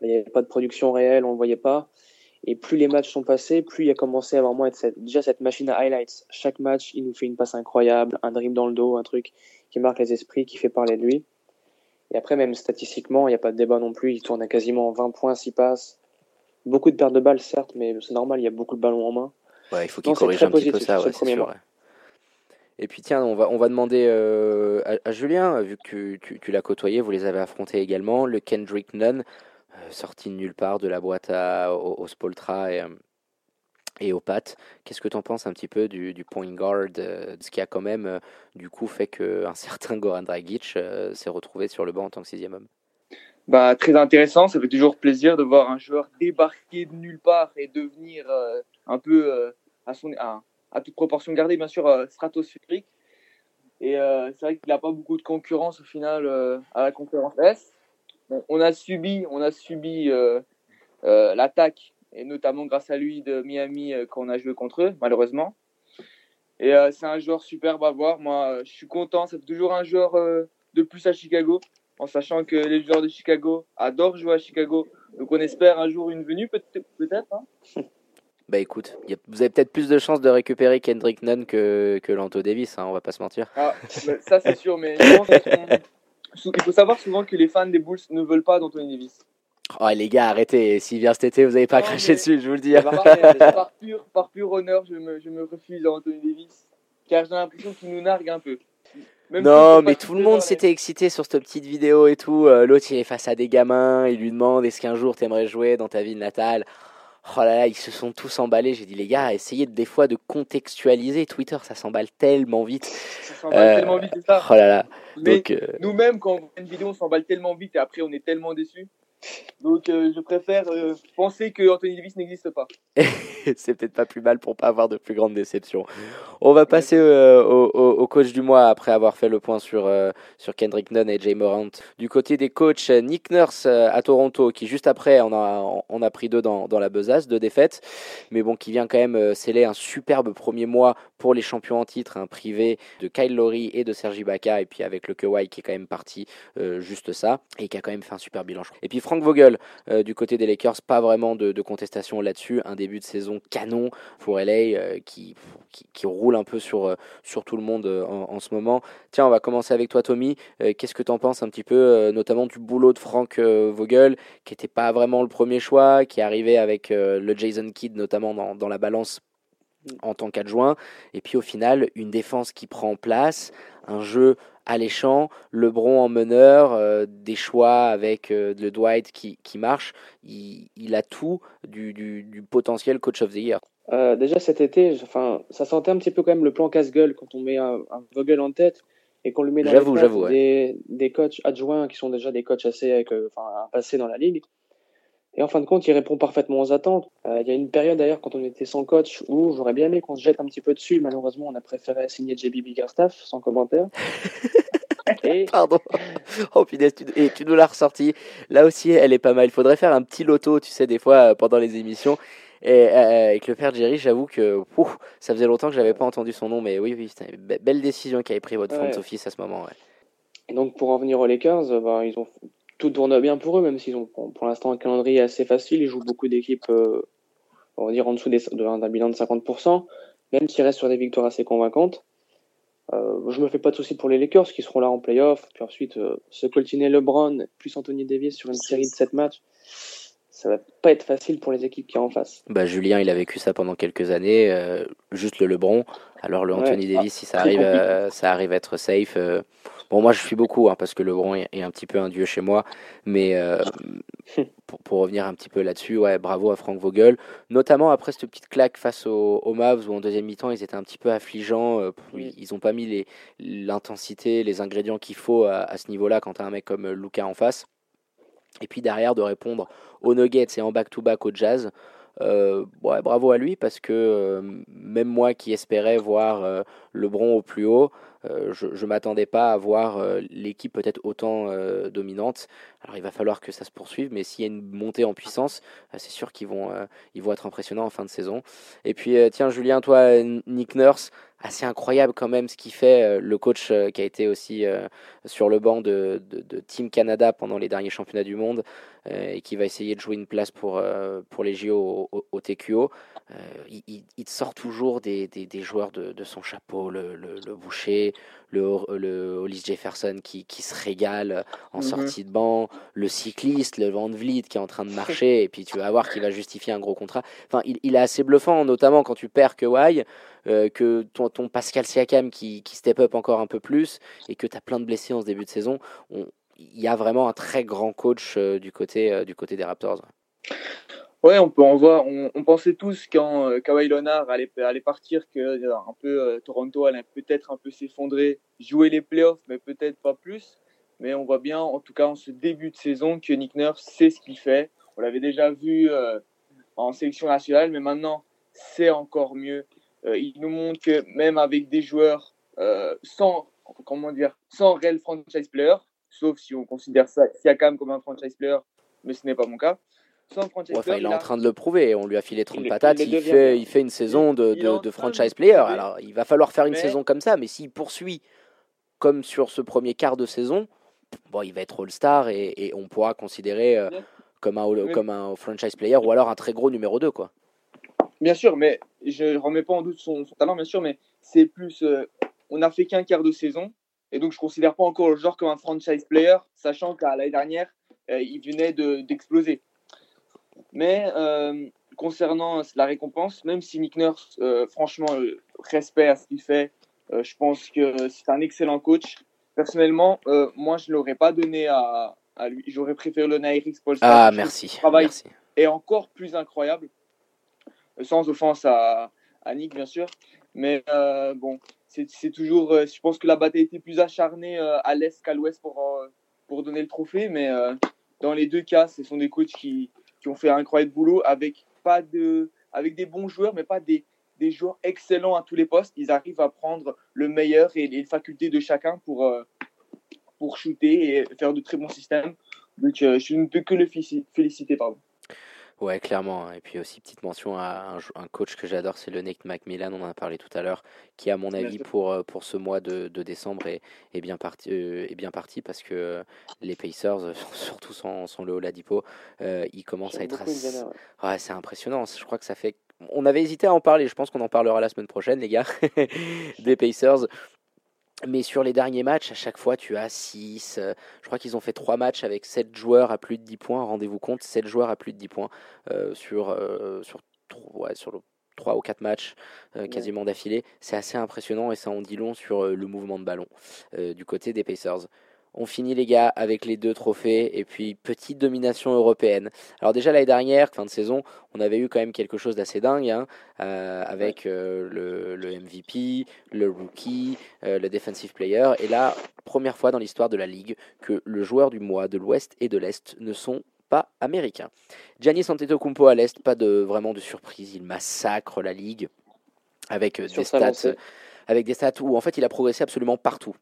S3: il n'y avait pas de production réelle, on ne le voyait pas. Et plus les matchs sont passés, plus il a commencé à vraiment être déjà cette machine à highlights. Chaque match, il nous fait une passe incroyable, un dribble dans le dos, un truc qui marque les esprits, qui fait parler de lui. Et après, même statistiquement, il n'y a pas de débat non plus. Il tourne à quasiment 20 points, 6 passes. Beaucoup de pertes de balles, certes, mais c'est normal, il y a beaucoup de ballons en main.
S1: Ouais, il faut qu'il corrige un petit peu ça, ouais, c'est sûr. Et puis tiens, on va, on va demander euh, à, Julien, vu que tu, tu, l'as côtoyé, vous les avez affrontés également, le Kendrick Nunn, euh, sorti de nulle part de la boîte à, au, au Spoltra et, euh, et aux pattes. Qu'est-ce que tu en penses un petit peu du, du point guard, euh, ce qui a quand même du coup fait qu'un certain Goran Dragic s'est retrouvé sur le banc en tant que sixième homme?
S2: Bah, Très intéressant, ça fait toujours plaisir de voir un joueur débarquer de nulle part et devenir un peu à, son, à, toute proportion gardée, bien sûr, stratosphérique. Et c'est vrai qu'il n'a pas beaucoup de concurrence au final à la conférence S. on a subi, on a subi l'attaque et notamment grâce à lui de Miami euh, quand on a joué contre eux, malheureusement. Et euh, c'est un joueur superbe à voir. Moi, euh, je suis content. C'est toujours un joueur de plus à Chicago, en sachant que les joueurs de Chicago adorent jouer à Chicago. Donc on espère un jour une venue, peut-être. Peut hein
S1: bah écoute, vous avez peut-être plus de chances de récupérer Kendrick Nunn que, que Lanto Davis, hein, on va pas se mentir.
S2: Ah, ça c'est sûr, mais je pense il faut savoir souvent que les fans des Bulls ne veulent pas d'Anthony Davis.
S1: Oh les gars, arrêtez. S'il vient cet été, vous n'avez pas craché dessus, je vous le dis.
S2: par, pur, par pur honneur, je me, je me refuse à Anthony Davis. Car j'ai l'impression qu'il nous nargue un peu.
S1: Non, mais tout le monde s'était excité sur cette petite vidéo et tout. Euh, l'autre, il est face à des gamins. Il lui demande Est-ce qu'un jour t'aimerais jouer dans ta ville natale? Oh là là, ils se sont tous emballés. J'ai dit, les gars, essayez des fois de contextualiser. Twitter, ça s'emballe tellement vite.
S2: Ça s'emballe euh, tellement vite, c'est ça.
S1: Oh là là.
S2: Donc, euh, nous-mêmes, quand on voit une vidéo, on s'emballe tellement vite et après, on est tellement déçus. Donc je préfère penser que Anthony Davis n'existe pas.
S1: c'est peut-être pas plus mal pour pas avoir de plus grande déception. On va passer euh, au, coach du mois après avoir fait le point sur, sur Kendrick Nunn et Jay Morant. Du côté des coachs, Nick Nurse à Toronto, qui juste après on a, on a pris deux dans, dans la besace, deux défaites, mais bon, qui vient quand même sceller un superbe premier mois pour les champions en titre, un privé de Kyle Lowry et de Sergi Baca, et puis avec le Kawhi qui est quand même parti juste ça, et qui a quand même fait un super bilan. Et puis Frank Vogel euh, du côté des Lakers, pas vraiment de, contestation là-dessus. Un de saison canon pour LA euh, qui, qui, roule un peu sur, euh, sur tout le monde en, ce moment. Tiens, on va commencer avec toi, Tommy. Qu'est-ce que tu en penses un petit peu, notamment du boulot de Frank Vogel, qui n'était pas vraiment le premier choix, qui est arrivé avec le Jason Kidd, notamment dans, dans la balance en tant qu'adjoint. Et puis au final, une défense qui prend place, un jeu alléchant, LeBron en meneur, euh, des choix avec euh, le Dwight qui, qui marche. Il, il, a tout du, du, du, potentiel coach of the year.
S3: Euh, déjà cet été, enfin, ça sentait un petit peu quand même le plan casse-gueule quand on met un, un, Vogel en tête et qu'on lui met dans les des, des coachs adjoints qui sont déjà des coachs assez avec un passé dans la ligue. Et en fin de compte, il répond parfaitement aux attentes. il y a une période d'ailleurs quand on était sans coach où j'aurais bien aimé qu'on se jette un petit peu dessus. Malheureusement, on a préféré signer JB Biggerstaff sans commentaire.
S1: Pardon. Oh punaise, tu, et tu nous l'as ressorti. Là aussi, elle est pas mal. Il faudrait faire un petit loto, tu sais, des fois euh, pendant les émissions. Et euh, avec le père Jerry, j'avoue que ça faisait longtemps que j'avais pas entendu son nom, mais oui, oui, c'était une belle décision qu'avait pris votre front office à ce moment. Ouais.
S3: Et donc pour en venir aux Lakers, euh, bah, ils ont tout tourne bien pour eux, même s'ils ont pour l'instant un calendrier assez facile. Ils jouent beaucoup d'équipes, on va dire en dessous d'un bilan de 50%, même s'ils restent sur des victoires assez convaincantes. Euh, je me fais pas de soucis pour les Lakers qui seront là en playoff. Puis ensuite, euh, se coltiner LeBron plus Anthony Davis sur une série de 7 matchs, ça va pas être facile pour les équipes qui sont en face.
S1: Bah, Julien, il a vécu ça pendant quelques années. Euh, juste le LeBron. Alors le Anthony Davis, si ça arrive, ça arrive à être safe. Bon, moi je suis beaucoup hein, parce que LeBron est un petit peu un dieu chez moi, mais pour, revenir un petit peu là-dessus, ouais, bravo à Frank Vogel, notamment après cette petite claque face aux, Mavs où en deuxième mi-temps ils étaient un petit peu affligeants, euh, ils n'ont pas mis l'intensité, les, ingrédients qu'il faut à, ce niveau-là quand tu as un mec comme euh, Luca en face. Et puis derrière de répondre aux Nuggets et en back-to-back au Jazz. Euh, ouais, bravo à lui parce que même moi qui espérais voir LeBron au plus haut, je ne m'attendais pas à voir l'équipe peut-être autant dominante. Alors il va falloir que ça se poursuive, mais s'il y a une montée en puissance, c'est sûr qu'ils vont, ils vont être impressionnants en fin de saison. Et puis tiens Julien, toi Nick Nurse, assez incroyable quand même ce qu'il fait, euh, le coach euh, qui a été aussi euh, sur le banc de, Team Canada pendant les derniers championnats du monde et qui va essayer de jouer une place pour, pour les JO au, TQO. Il, il, sort toujours des, joueurs de, son chapeau, le, Boucher, le, le Hollis Jefferson qui, qui, se régale en mhm. sortie de banc, le cycliste, le Van Vliet qui est en train de marcher, et puis tu vas voir qu'il va justifier un gros contrat. Enfin, il, il est assez bluffant, notamment quand tu perds Kawhi. Euh, que ton, ton, Pascal Siakam qui, qui, step up encore un peu plus et que tu as plein de blessés en ce début de saison, il y a vraiment un très grand coach euh, du, côté, euh, du côté des Raptors.
S2: Ouais, on peut en voir. On, pensait tous quand Kawhi Leonard allait, partir que un peu Toronto allait peut-être un peu s'effondrer, jouer les playoffs, mais peut-être pas plus. Mais on voit bien, en tout cas en ce début de saison, que Nick Nurse sait ce qu'il fait. On l'avait déjà vu en sélection nationale, mais maintenant c'est encore mieux. Euh, il nous montre que même avec des joueurs euh, sans, comment dire, sans réel franchise player, sauf si on considère ça Siakam comme un franchise player, mais ce n'est pas mon cas.
S1: Player, il est en train de le prouver. On lui a filé 30 patates. Il, fait, il fait une saison de, de, franchise player. Alors, il va falloir faire une saison comme ça, mais s'il poursuit comme sur ce premier quart de saison, bon, il va être All-Star et, on pourra considérer euh, comme, un, comme un franchise player ou alors un très gros numéro 2. Quoi.
S2: Bien sûr, mais je ne remets pas en doute son, talent, bien sûr, mais c'est plus. Euh, on n'a fait qu'un quart de saison, et donc je ne considère pas encore le genre comme un franchise player, sachant qu'à l'année dernière, euh, il venait d'exploser. Mais euh, concernant la récompense, même si Nick Nurse, franchement, respect à ce qu'il fait, je pense que c'est un excellent coach. Personnellement, moi, je ne l'aurais pas donné à, à lui. J'aurais préféré le Eric Paul.
S1: Ah, merci.
S2: Le travail
S1: merci.
S2: est encore plus incroyable sans offense à, à Nick bien sûr. Mais euh, bon, c'est toujours, euh, je pense que la bataille était plus acharnée euh, à l'est qu'à l'ouest pour, pour donner le trophée. Mais dans les deux cas, ce sont des coachs qui, qui ont fait un incroyable boulot avec, pas de, avec des bons joueurs, mais pas des, joueurs excellents à tous les postes. Ils arrivent à prendre le meilleur et les facultés de chacun pour, pour shooter et faire de très bons systèmes. Donc je ne peux que le féliciter. Pardon.
S1: Ouais, clairement. Et puis aussi, petite mention à un, coach que j'adore, c'est le Nate McMillan, on en a parlé tout à l'heure, qui, à mon avis, pour, euh, pour ce mois de, de décembre, est, est, bien parti, euh, est bien parti parce que les Pacers, surtout sans, sans le Oladipo, euh, ils commencent à être assez... Ouais, c'est impressionnant. Je crois que ça fait on avait hésité à en parler, je pense qu'on en parlera la semaine prochaine, les gars, des Pacers. Mais sur les derniers matchs, à chaque fois, tu as 6. Euh, je crois qu'ils ont fait 3 matchs avec 7 joueurs à plus de 10 points. Rendez-vous compte, 7 joueurs à plus de 10 points euh, sur, euh, sur, ouais, sur 3 ou 4 matchs quasiment d'affilée. C'est assez impressionnant et ça en dit long sur le mouvement de ballon du côté des Pacers. On finit les gars avec les deux trophées et puis petite domination européenne. Alors déjà l'année dernière, fin de saison, on avait eu quand même quelque chose d'assez dingue hein, euh, avec euh, le, MVP, le rookie, euh, le defensive player. Et là, première fois dans l'histoire de la ligue que le joueur du mois de l'Ouest et de l'Est ne sont pas américains. Giannis Antetokounmpo à l'Est, pas de vraiment de surprise, il massacre la ligue avec des stats avec des stats où en fait il a progressé absolument partout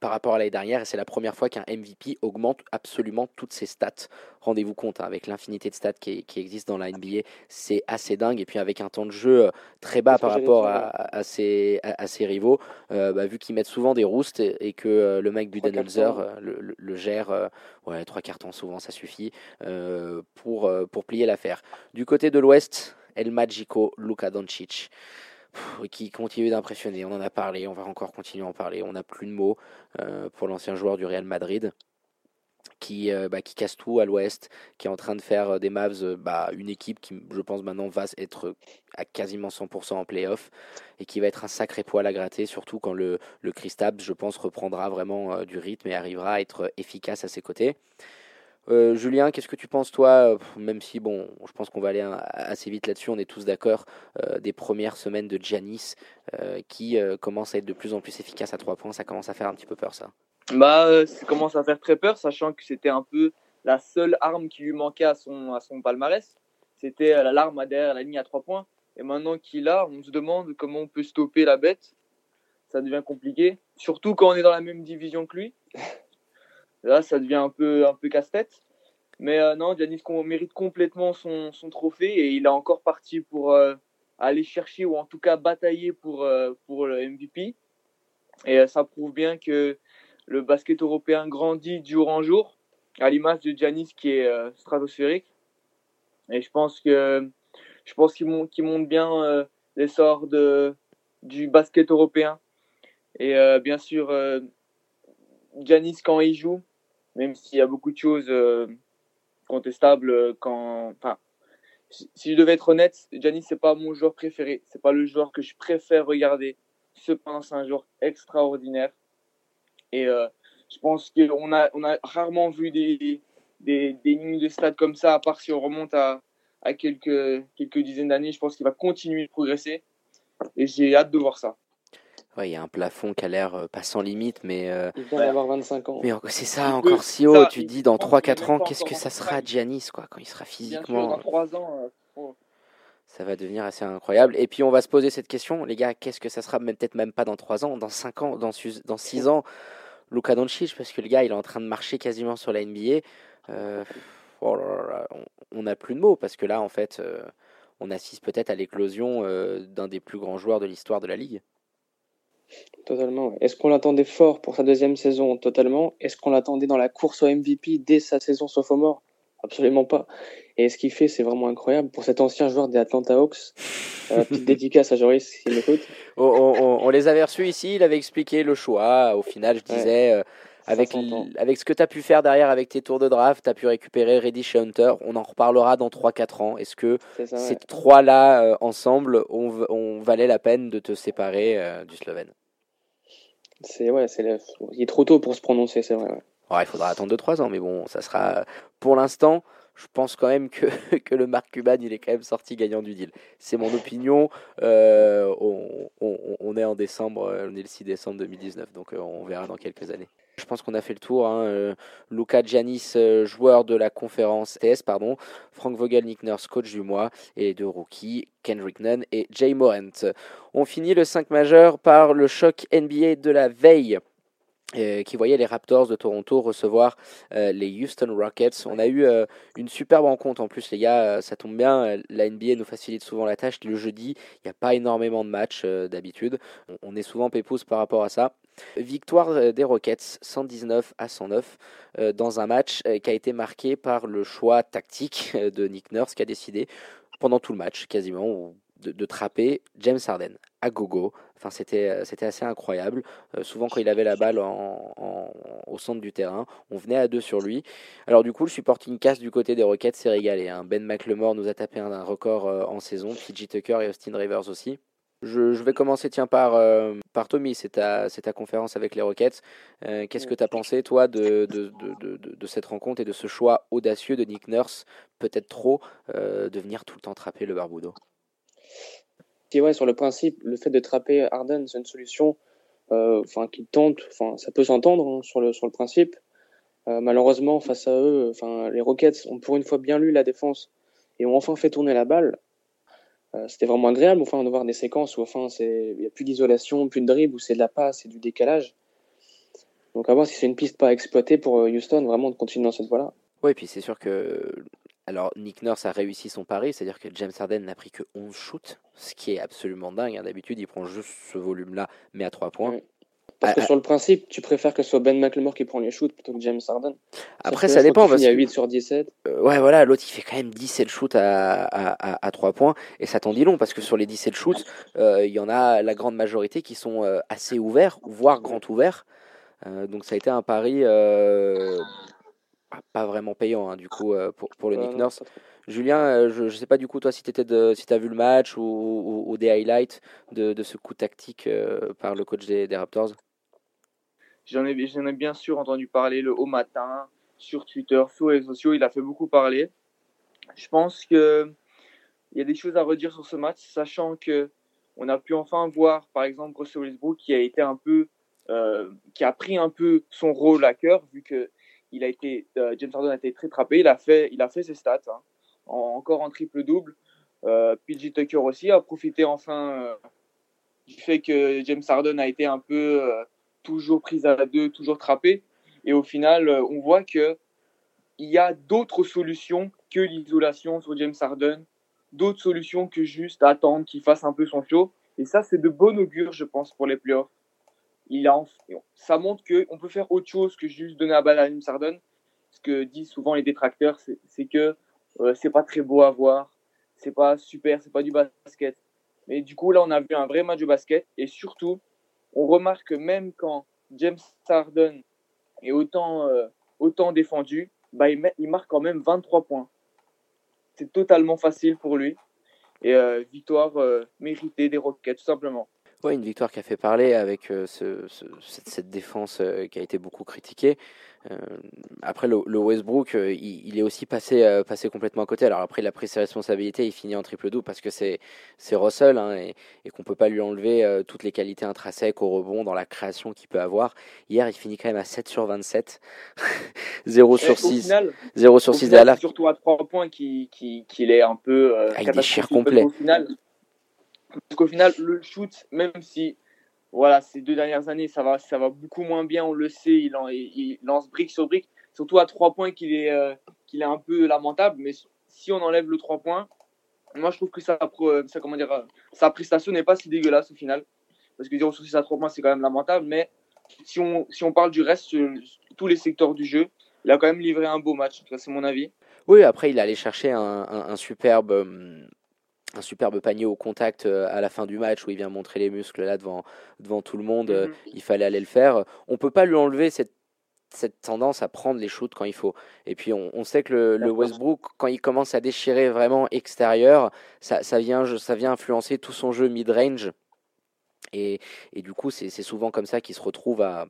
S1: par rapport à l'année dernière et c'est la première fois qu'un MVP augmente absolument toutes ses stats. Rendez-vous compte, hein, avec l'infinité de stats qui, qui existent dans la NBA, c'est assez dingue. Et puis avec un temps de jeu euh, très bas par rapport à, ses, à, ses, rivaux, euh, bah, vu qu'ils mettent souvent des roosts et, que euh, le mec Budenholzer le, le, gère, ouais, trois cartons souvent ça suffit pour, pour plier l'affaire. Du côté de l'Ouest, El Magico, Luka Doncic qui continue d'impressionner. On en a parlé, on va encore continuer à en parler. On n'a plus de mots euh, pour l'ancien joueur du Real Madrid. Qui, euh, bah, qui casse tout à l'ouest, qui est en train de faire euh, des Mavs bah, une équipe qui, je pense, maintenant va être à quasiment 100% en playoff et qui va être un sacré poil à gratter, surtout quand le, le Christabs, je pense, reprendra vraiment du rythme et arrivera à être efficace à ses côtés. Euh, Julien, qu'est-ce que tu penses toi, euh, même si bon, je pense qu'on va aller assez vite là-dessus, on est tous d'accord, euh, des premières semaines de Giannis qui commence à être de plus en plus efficace à trois points, ça commence à faire un petit peu peur ça.
S2: Bah, ça commence à faire très peur, sachant que c'était un peu la seule arme qui lui manquait à son, à son palmarès. C'était l'arme derrière la ligne à trois points. Et maintenant qu'il a, on se demande comment on peut stopper la bête. ça devient compliqué. Surtout quand on est dans la même division que lui. Là, ça devient un peu, un peu casse-tête. Mais euh, non, Giannis mérite complètement son, son, trophée et il est encore parti pour euh, aller chercher ou en tout cas batailler pour, euh, pour le MVP. Et ça prouve bien que le basket européen grandit jour en jour, à l'image de Giannis qui est stratosphérique. Et je pense que je pense qu'il monte, monte, bien l'essor de, du basket européen. Et bien sûr, Giannis quand il joue, même s'il y a beaucoup de choses contestables euh, quand. Enfin, si je devais être honnête, Giannis c'est pas mon joueur préféré. C'est pas le joueur que je préfère regarder. Cependant, c'est un joueur extraordinaire. Et euh, je pense qu'on a, on a rarement vu des, des, des lignes de stade comme ça, à part si on remonte à, à quelques, quelques dizaines d'années. Je pense qu'il va continuer de progresser. Et j'ai hâte de voir ça.
S1: Ouais, il y a un plafond qui a l'air euh, pas sans limite, mais.
S3: Euh, il vient d'avoir 25 ans.
S1: Mais c'est ça, encore si haut. Tu dis dans 3-4 ans, qu'est-ce que ça sera Giannis, quoi, quand il sera physiquement.
S2: dans 3 ans. Euh,
S1: ça va devenir assez incroyable. Et puis on va se poser cette question, les gars, qu'est-ce que ça sera Peut-être même pas dans 3 ans, dans 5 ans, dans, dans 6 ans? Luka Doncic, parce que le gars, il est en train de marcher quasiment sur la NBA. Oh on n'a plus de mots, parce que là, en fait, on assiste peut-être à l'éclosion d'un des plus grands joueurs de l'histoire de la Ligue.
S3: Totalement. Est-ce qu'on l'attendait fort pour sa deuxième saison Totalement. Est-ce qu'on l'attendait dans la course au MVP dès sa saison sophomore Absolument pas. Et ce qu'il fait, c'est vraiment incroyable. Pour cet ancien joueur des Atlanta Hawks, euh, petite dédicace à Joris s'il m'écoute.
S1: On, les avait reçus ici, il avait expliqué le choix. Au final, je disais, euh, avec, avec ce que tu as pu faire derrière avec tes tours de draft, tu as pu récupérer Reddish Hunter. On en reparlera dans 3-4 ans. Est-ce que ces trois-là, euh, ensemble, on, valait la peine de te séparer du Slovène
S3: c'est ouais, c'est il est trop tôt pour se prononcer, c'est vrai.
S1: il faudra attendre 2-3 ans, mais bon, ça sera pour l'instant. Je pense quand même que, que le Marc Cuban, il est quand même sorti gagnant du deal. C'est mon opinion. Euh, on, on, on, est en décembre, on est le 6 décembre 2019, donc euh, on verra dans quelques années. Je pense qu'on a fait le tour. Hein. Euh, Luca Giannis, euh, joueur de la conférence TS, pardon. Frank Vogel, Nick Nurse, coach du mois. Et les deux rookies, Kendrick Nunn et Jay Morant. On finit le 5 majeur par le choc NBA de la veille. Euh, qui voyait les Raptors de Toronto recevoir les Houston Rockets. On a eu une superbe rencontre en plus, les gars, ça tombe bien, la NBA nous facilite souvent la tâche. Le jeudi, il n'y a pas énormément de matchs d'habitude. On, est souvent pépouze par rapport à ça. Victoire euh, des Rockets 119 à 109 euh, dans un match euh, qui a été marqué par le choix tactique de Nick Nurse qui a décidé pendant tout le match quasiment de, de trapper James Harden à gogo. Enfin, c'était, c'était assez incroyable. souvent, quand il avait la balle au centre du terrain, on venait à deux sur lui. Alors, du coup, le supporting cast du côté des Rockets s'est régalé. Hein. Ben McLemore nous a tapé un, record en saison, PJ Tucker et Austin Rivers aussi. Je, vais commencer tiens, par, euh, par Tommy, c'est ta, ta, conférence avec les Rockets. Euh, qu'est-ce que tu as pensé, toi, de, de, de, de, cette rencontre et de ce choix audacieux de Nick Nurse, peut-être trop, euh, de venir tout le temps trapper le Barbudo?
S3: Ouais, Sur le principe, le fait de trapper Harden, c'est une solution enfin qui tente, ça peut s'entendre hein, sur, le, sur le principe. malheureusement, face à eux, les Rockets ont pour une fois bien lu la défense et ont enfin fait tourner la balle. Euh, c'était vraiment agréable enfin, de voir des séquences où enfin, il n'y a plus d'isolation, plus de dribble, où c'est de la passe et du décalage. Donc à voir si c'est une piste pas exploitée pour euh, Houston, vraiment de continuer dans cette voie-là.
S1: Oui, puis c'est sûr que alors Nick Nurse a réussi son pari, c'est-à-dire que James Harden n'a pris que 11 shoots, ce qui est absolument dingue. Hein. D'habitude, il prend juste ce volume-là, mais à 3 points.
S3: Parce que ah, sur le principe, tu préfères que ce soit Ben McLemore qui prend les shoots plutôt que James Harden.
S1: Après, ça dépend.
S3: Parce il y a 8 sur 17.
S1: Euh, ouais, voilà, l'autre il fait quand même 17 shoots à, à, à, 3 points. Et ça t'en dit long parce que sur les 17 shoots, euh, il y en a la grande majorité qui sont euh, assez ouverts, voire grand ouverts. donc ça a été un pari pas vraiment payant hein, du coup pour, pour le Nick Nurse. Julien, euh, je ne sais pas du coup toi si tu si as vu le match ou, des highlights de, de, ce coup tactique euh, par le coach des, Raptors?
S2: J'en ai, ai, bien sûr entendu parler le haut matin, sur Twitter, sur les réseaux sociaux, il a fait beaucoup parler. Je pense qu'il y a des choses à redire sur ce match, sachant que on a pu enfin voir, par exemple, Russell Westbrook qui a été un peu, euh, qui a pris un peu son rôle à cœur, vu que il a été, James Harden a été très trappé, il a fait, il a fait ses stats. Hein encore en triple-double. Euh, PG Tucker aussi a profité enfin, euh, du fait que James Harden a été un peu euh, toujours pris à deux, toujours trappé. Et au final, euh, on voit que il y a d'autres solutions que l'isolation sur James Harden, d'autres solutions que juste attendre qu'il fasse un peu son show. Et ça, c'est de bon augure, je pense, pour les playoffs. Il ça montre qu'on peut faire autre chose que juste donner la balle à James Harden. Ce que disent souvent les détracteurs, c'est que euh, c'est pas très beau à voir, c'est pas super, c'est pas du basket. Mais du coup, là, on a vu un vrai match de basket. Et surtout, on remarque que même quand James Harden est autant, euh, autant défendu, bah, il, marque quand même 23 points. C'est totalement facile pour lui. Et euh, victoire méritée des Rockets, tout simplement.
S1: Ouais, une victoire qui a fait parler avec euh, ce, ce, cette, cette, défense euh, qui a été beaucoup critiquée. Euh, après, le, le Westbrook, euh, il, il, est aussi passé, euh, passé complètement à côté. Alors après, il a pris ses responsabilités, il finit en triple-double parce que c'est Russell hein, et, et qu'on ne peut pas lui enlever toutes les qualités intrinsèques au rebond, dans la création qu'il peut avoir. Hier, il finit quand même à 7 sur 27, 0 sur 6. Final, 0 sur 6
S2: derrière. Surtout à 3 points qu'il qui, qui est un peu...
S1: ah, il déchire complet.
S2: Au final, parce qu'au final, le shoot, même si voilà, ces deux dernières années, ça va, ça va beaucoup moins bien, on le sait, il, lance brique sur brique, surtout à trois points qu'il est, euh, qu'il est un peu lamentable, mais si on enlève le trois points, moi je trouve que ça, ça comment dire, sa prestation n'est pas si dégueulasse au final, parce que dire sur 6 à 3 points c'est quand même lamentable, mais si on, si on parle du reste, tous les secteurs du jeu, il a quand même livré un beau match, c'est mon avis.
S1: Oui, après il allait chercher un, superbe un superbe panier au contact euh, à la fin du match où il vient montrer les muscles là devant, devant tout le monde. Mm -hmm. Il fallait aller le faire. On peut pas lui enlever cette, cette tendance à prendre les shoots quand il faut. Et puis on, on sait que le, le, Westbrook, quand il commence à déchirer vraiment extérieur, ça, ça, vient, ça vient influencer tout son jeu mid-range. Et, et, du coup, c'est souvent comme ça qu'il se retrouve à,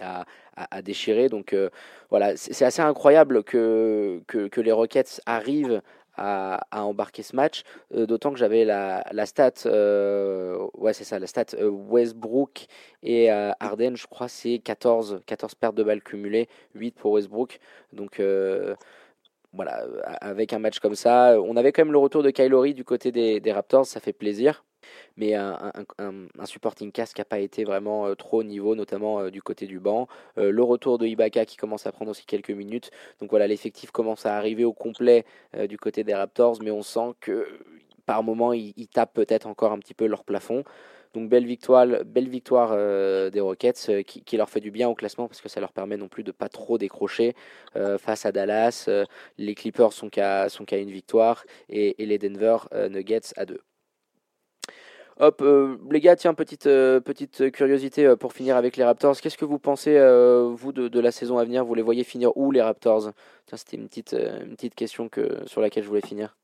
S1: à, déchirer. Donc euh, voilà, c'est assez incroyable que, que, les Rockets arrivent à, embarquer ce match, euh, d'autant que j'avais la, la, stat, euh, ouais c'est ça, la stat Westbrook et Harden, je crois c'est 14, 14 pertes de balles cumulées, 8 pour Westbrook, donc voilà, avec un match comme ça, on avait quand même le retour de Kylori du côté des Raptors, ça fait plaisir mais un, supporting cast qui n'a pas été vraiment euh, trop au niveau, notamment euh, du côté du banc. Euh, le retour de Ibaka qui commence à prendre aussi quelques minutes. Donc voilà, l'effectif commence à arriver au complet du côté des Raptors, mais on sent que par moment, ils, tapent peut-être encore un petit peu leur plafond. Donc belle victoire, belle victoire des Rockets qui, leur fait du bien au classement parce que ça leur permet non plus de pas trop décrocher face à Dallas. les Clippers sont qu'à une victoire et les Denver Nuggets à deux. Hop, euh, les gars, tiens, petite, euh, petite curiosité euh, pour finir avec les Raptors. Qu'est-ce que vous pensez, vous, de, de, la saison à venir? Vous les voyez finir où, les Raptors? Tiens, c'était une petite, une petite question que, sur laquelle je voulais finir.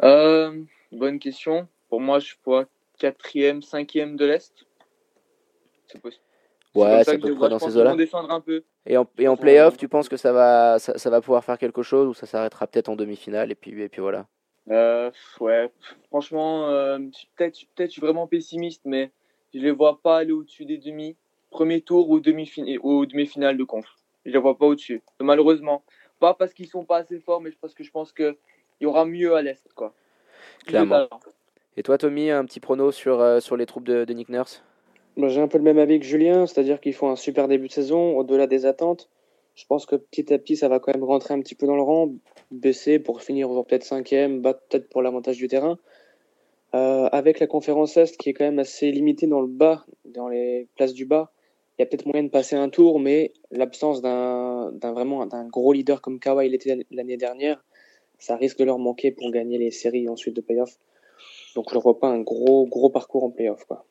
S2: bonne question. Pour moi, je vois quatrième, cinquième de l'Est.
S1: C'est possible. Ouais, c'est à peu près dans ces eaux-là. Et en, et en playoff, tu penses que ça va, ça, ça va pouvoir faire quelque chose ou ça s'arrêtera peut-être en demi-finale et puis, et puis voilà?
S2: Euh, ouais, franchement, euh, peut-être peut je suis vraiment pessimiste, mais je les vois pas aller au-dessus des demi, premier tour ou demi-finale ou demi-finale de conf. Je les vois pas au-dessus. Malheureusement, pas parce qu'ils sont pas assez forts, mais parce que je pense que il y aura mieux à l'est, quoi.
S1: Clairement. Et toi, Tommy, un petit prono sur euh, sur les troupes de, de Nick Nurse?
S3: Bah, J'ai un peu le même avis que Julien, c'est-à-dire qu'ils font un super début de saison, au-delà des attentes. Je pense que petit à petit, ça va quand même rentrer un petit peu dans le rang, baisser pour finir peut-être cinquième, battre peut-être pour l'avantage du terrain. Euh, avec la conférence Est qui est quand même assez limitée dans le bas, dans les places du bas, il y a peut-être moyen de passer un tour, mais l'absence d'un vraiment gros leader comme Kawhi l'était l'année dernière, ça risque de leur manquer pour gagner les séries ensuite de playoff. Donc je ne vois pas un gros gros parcours en playoff quoi.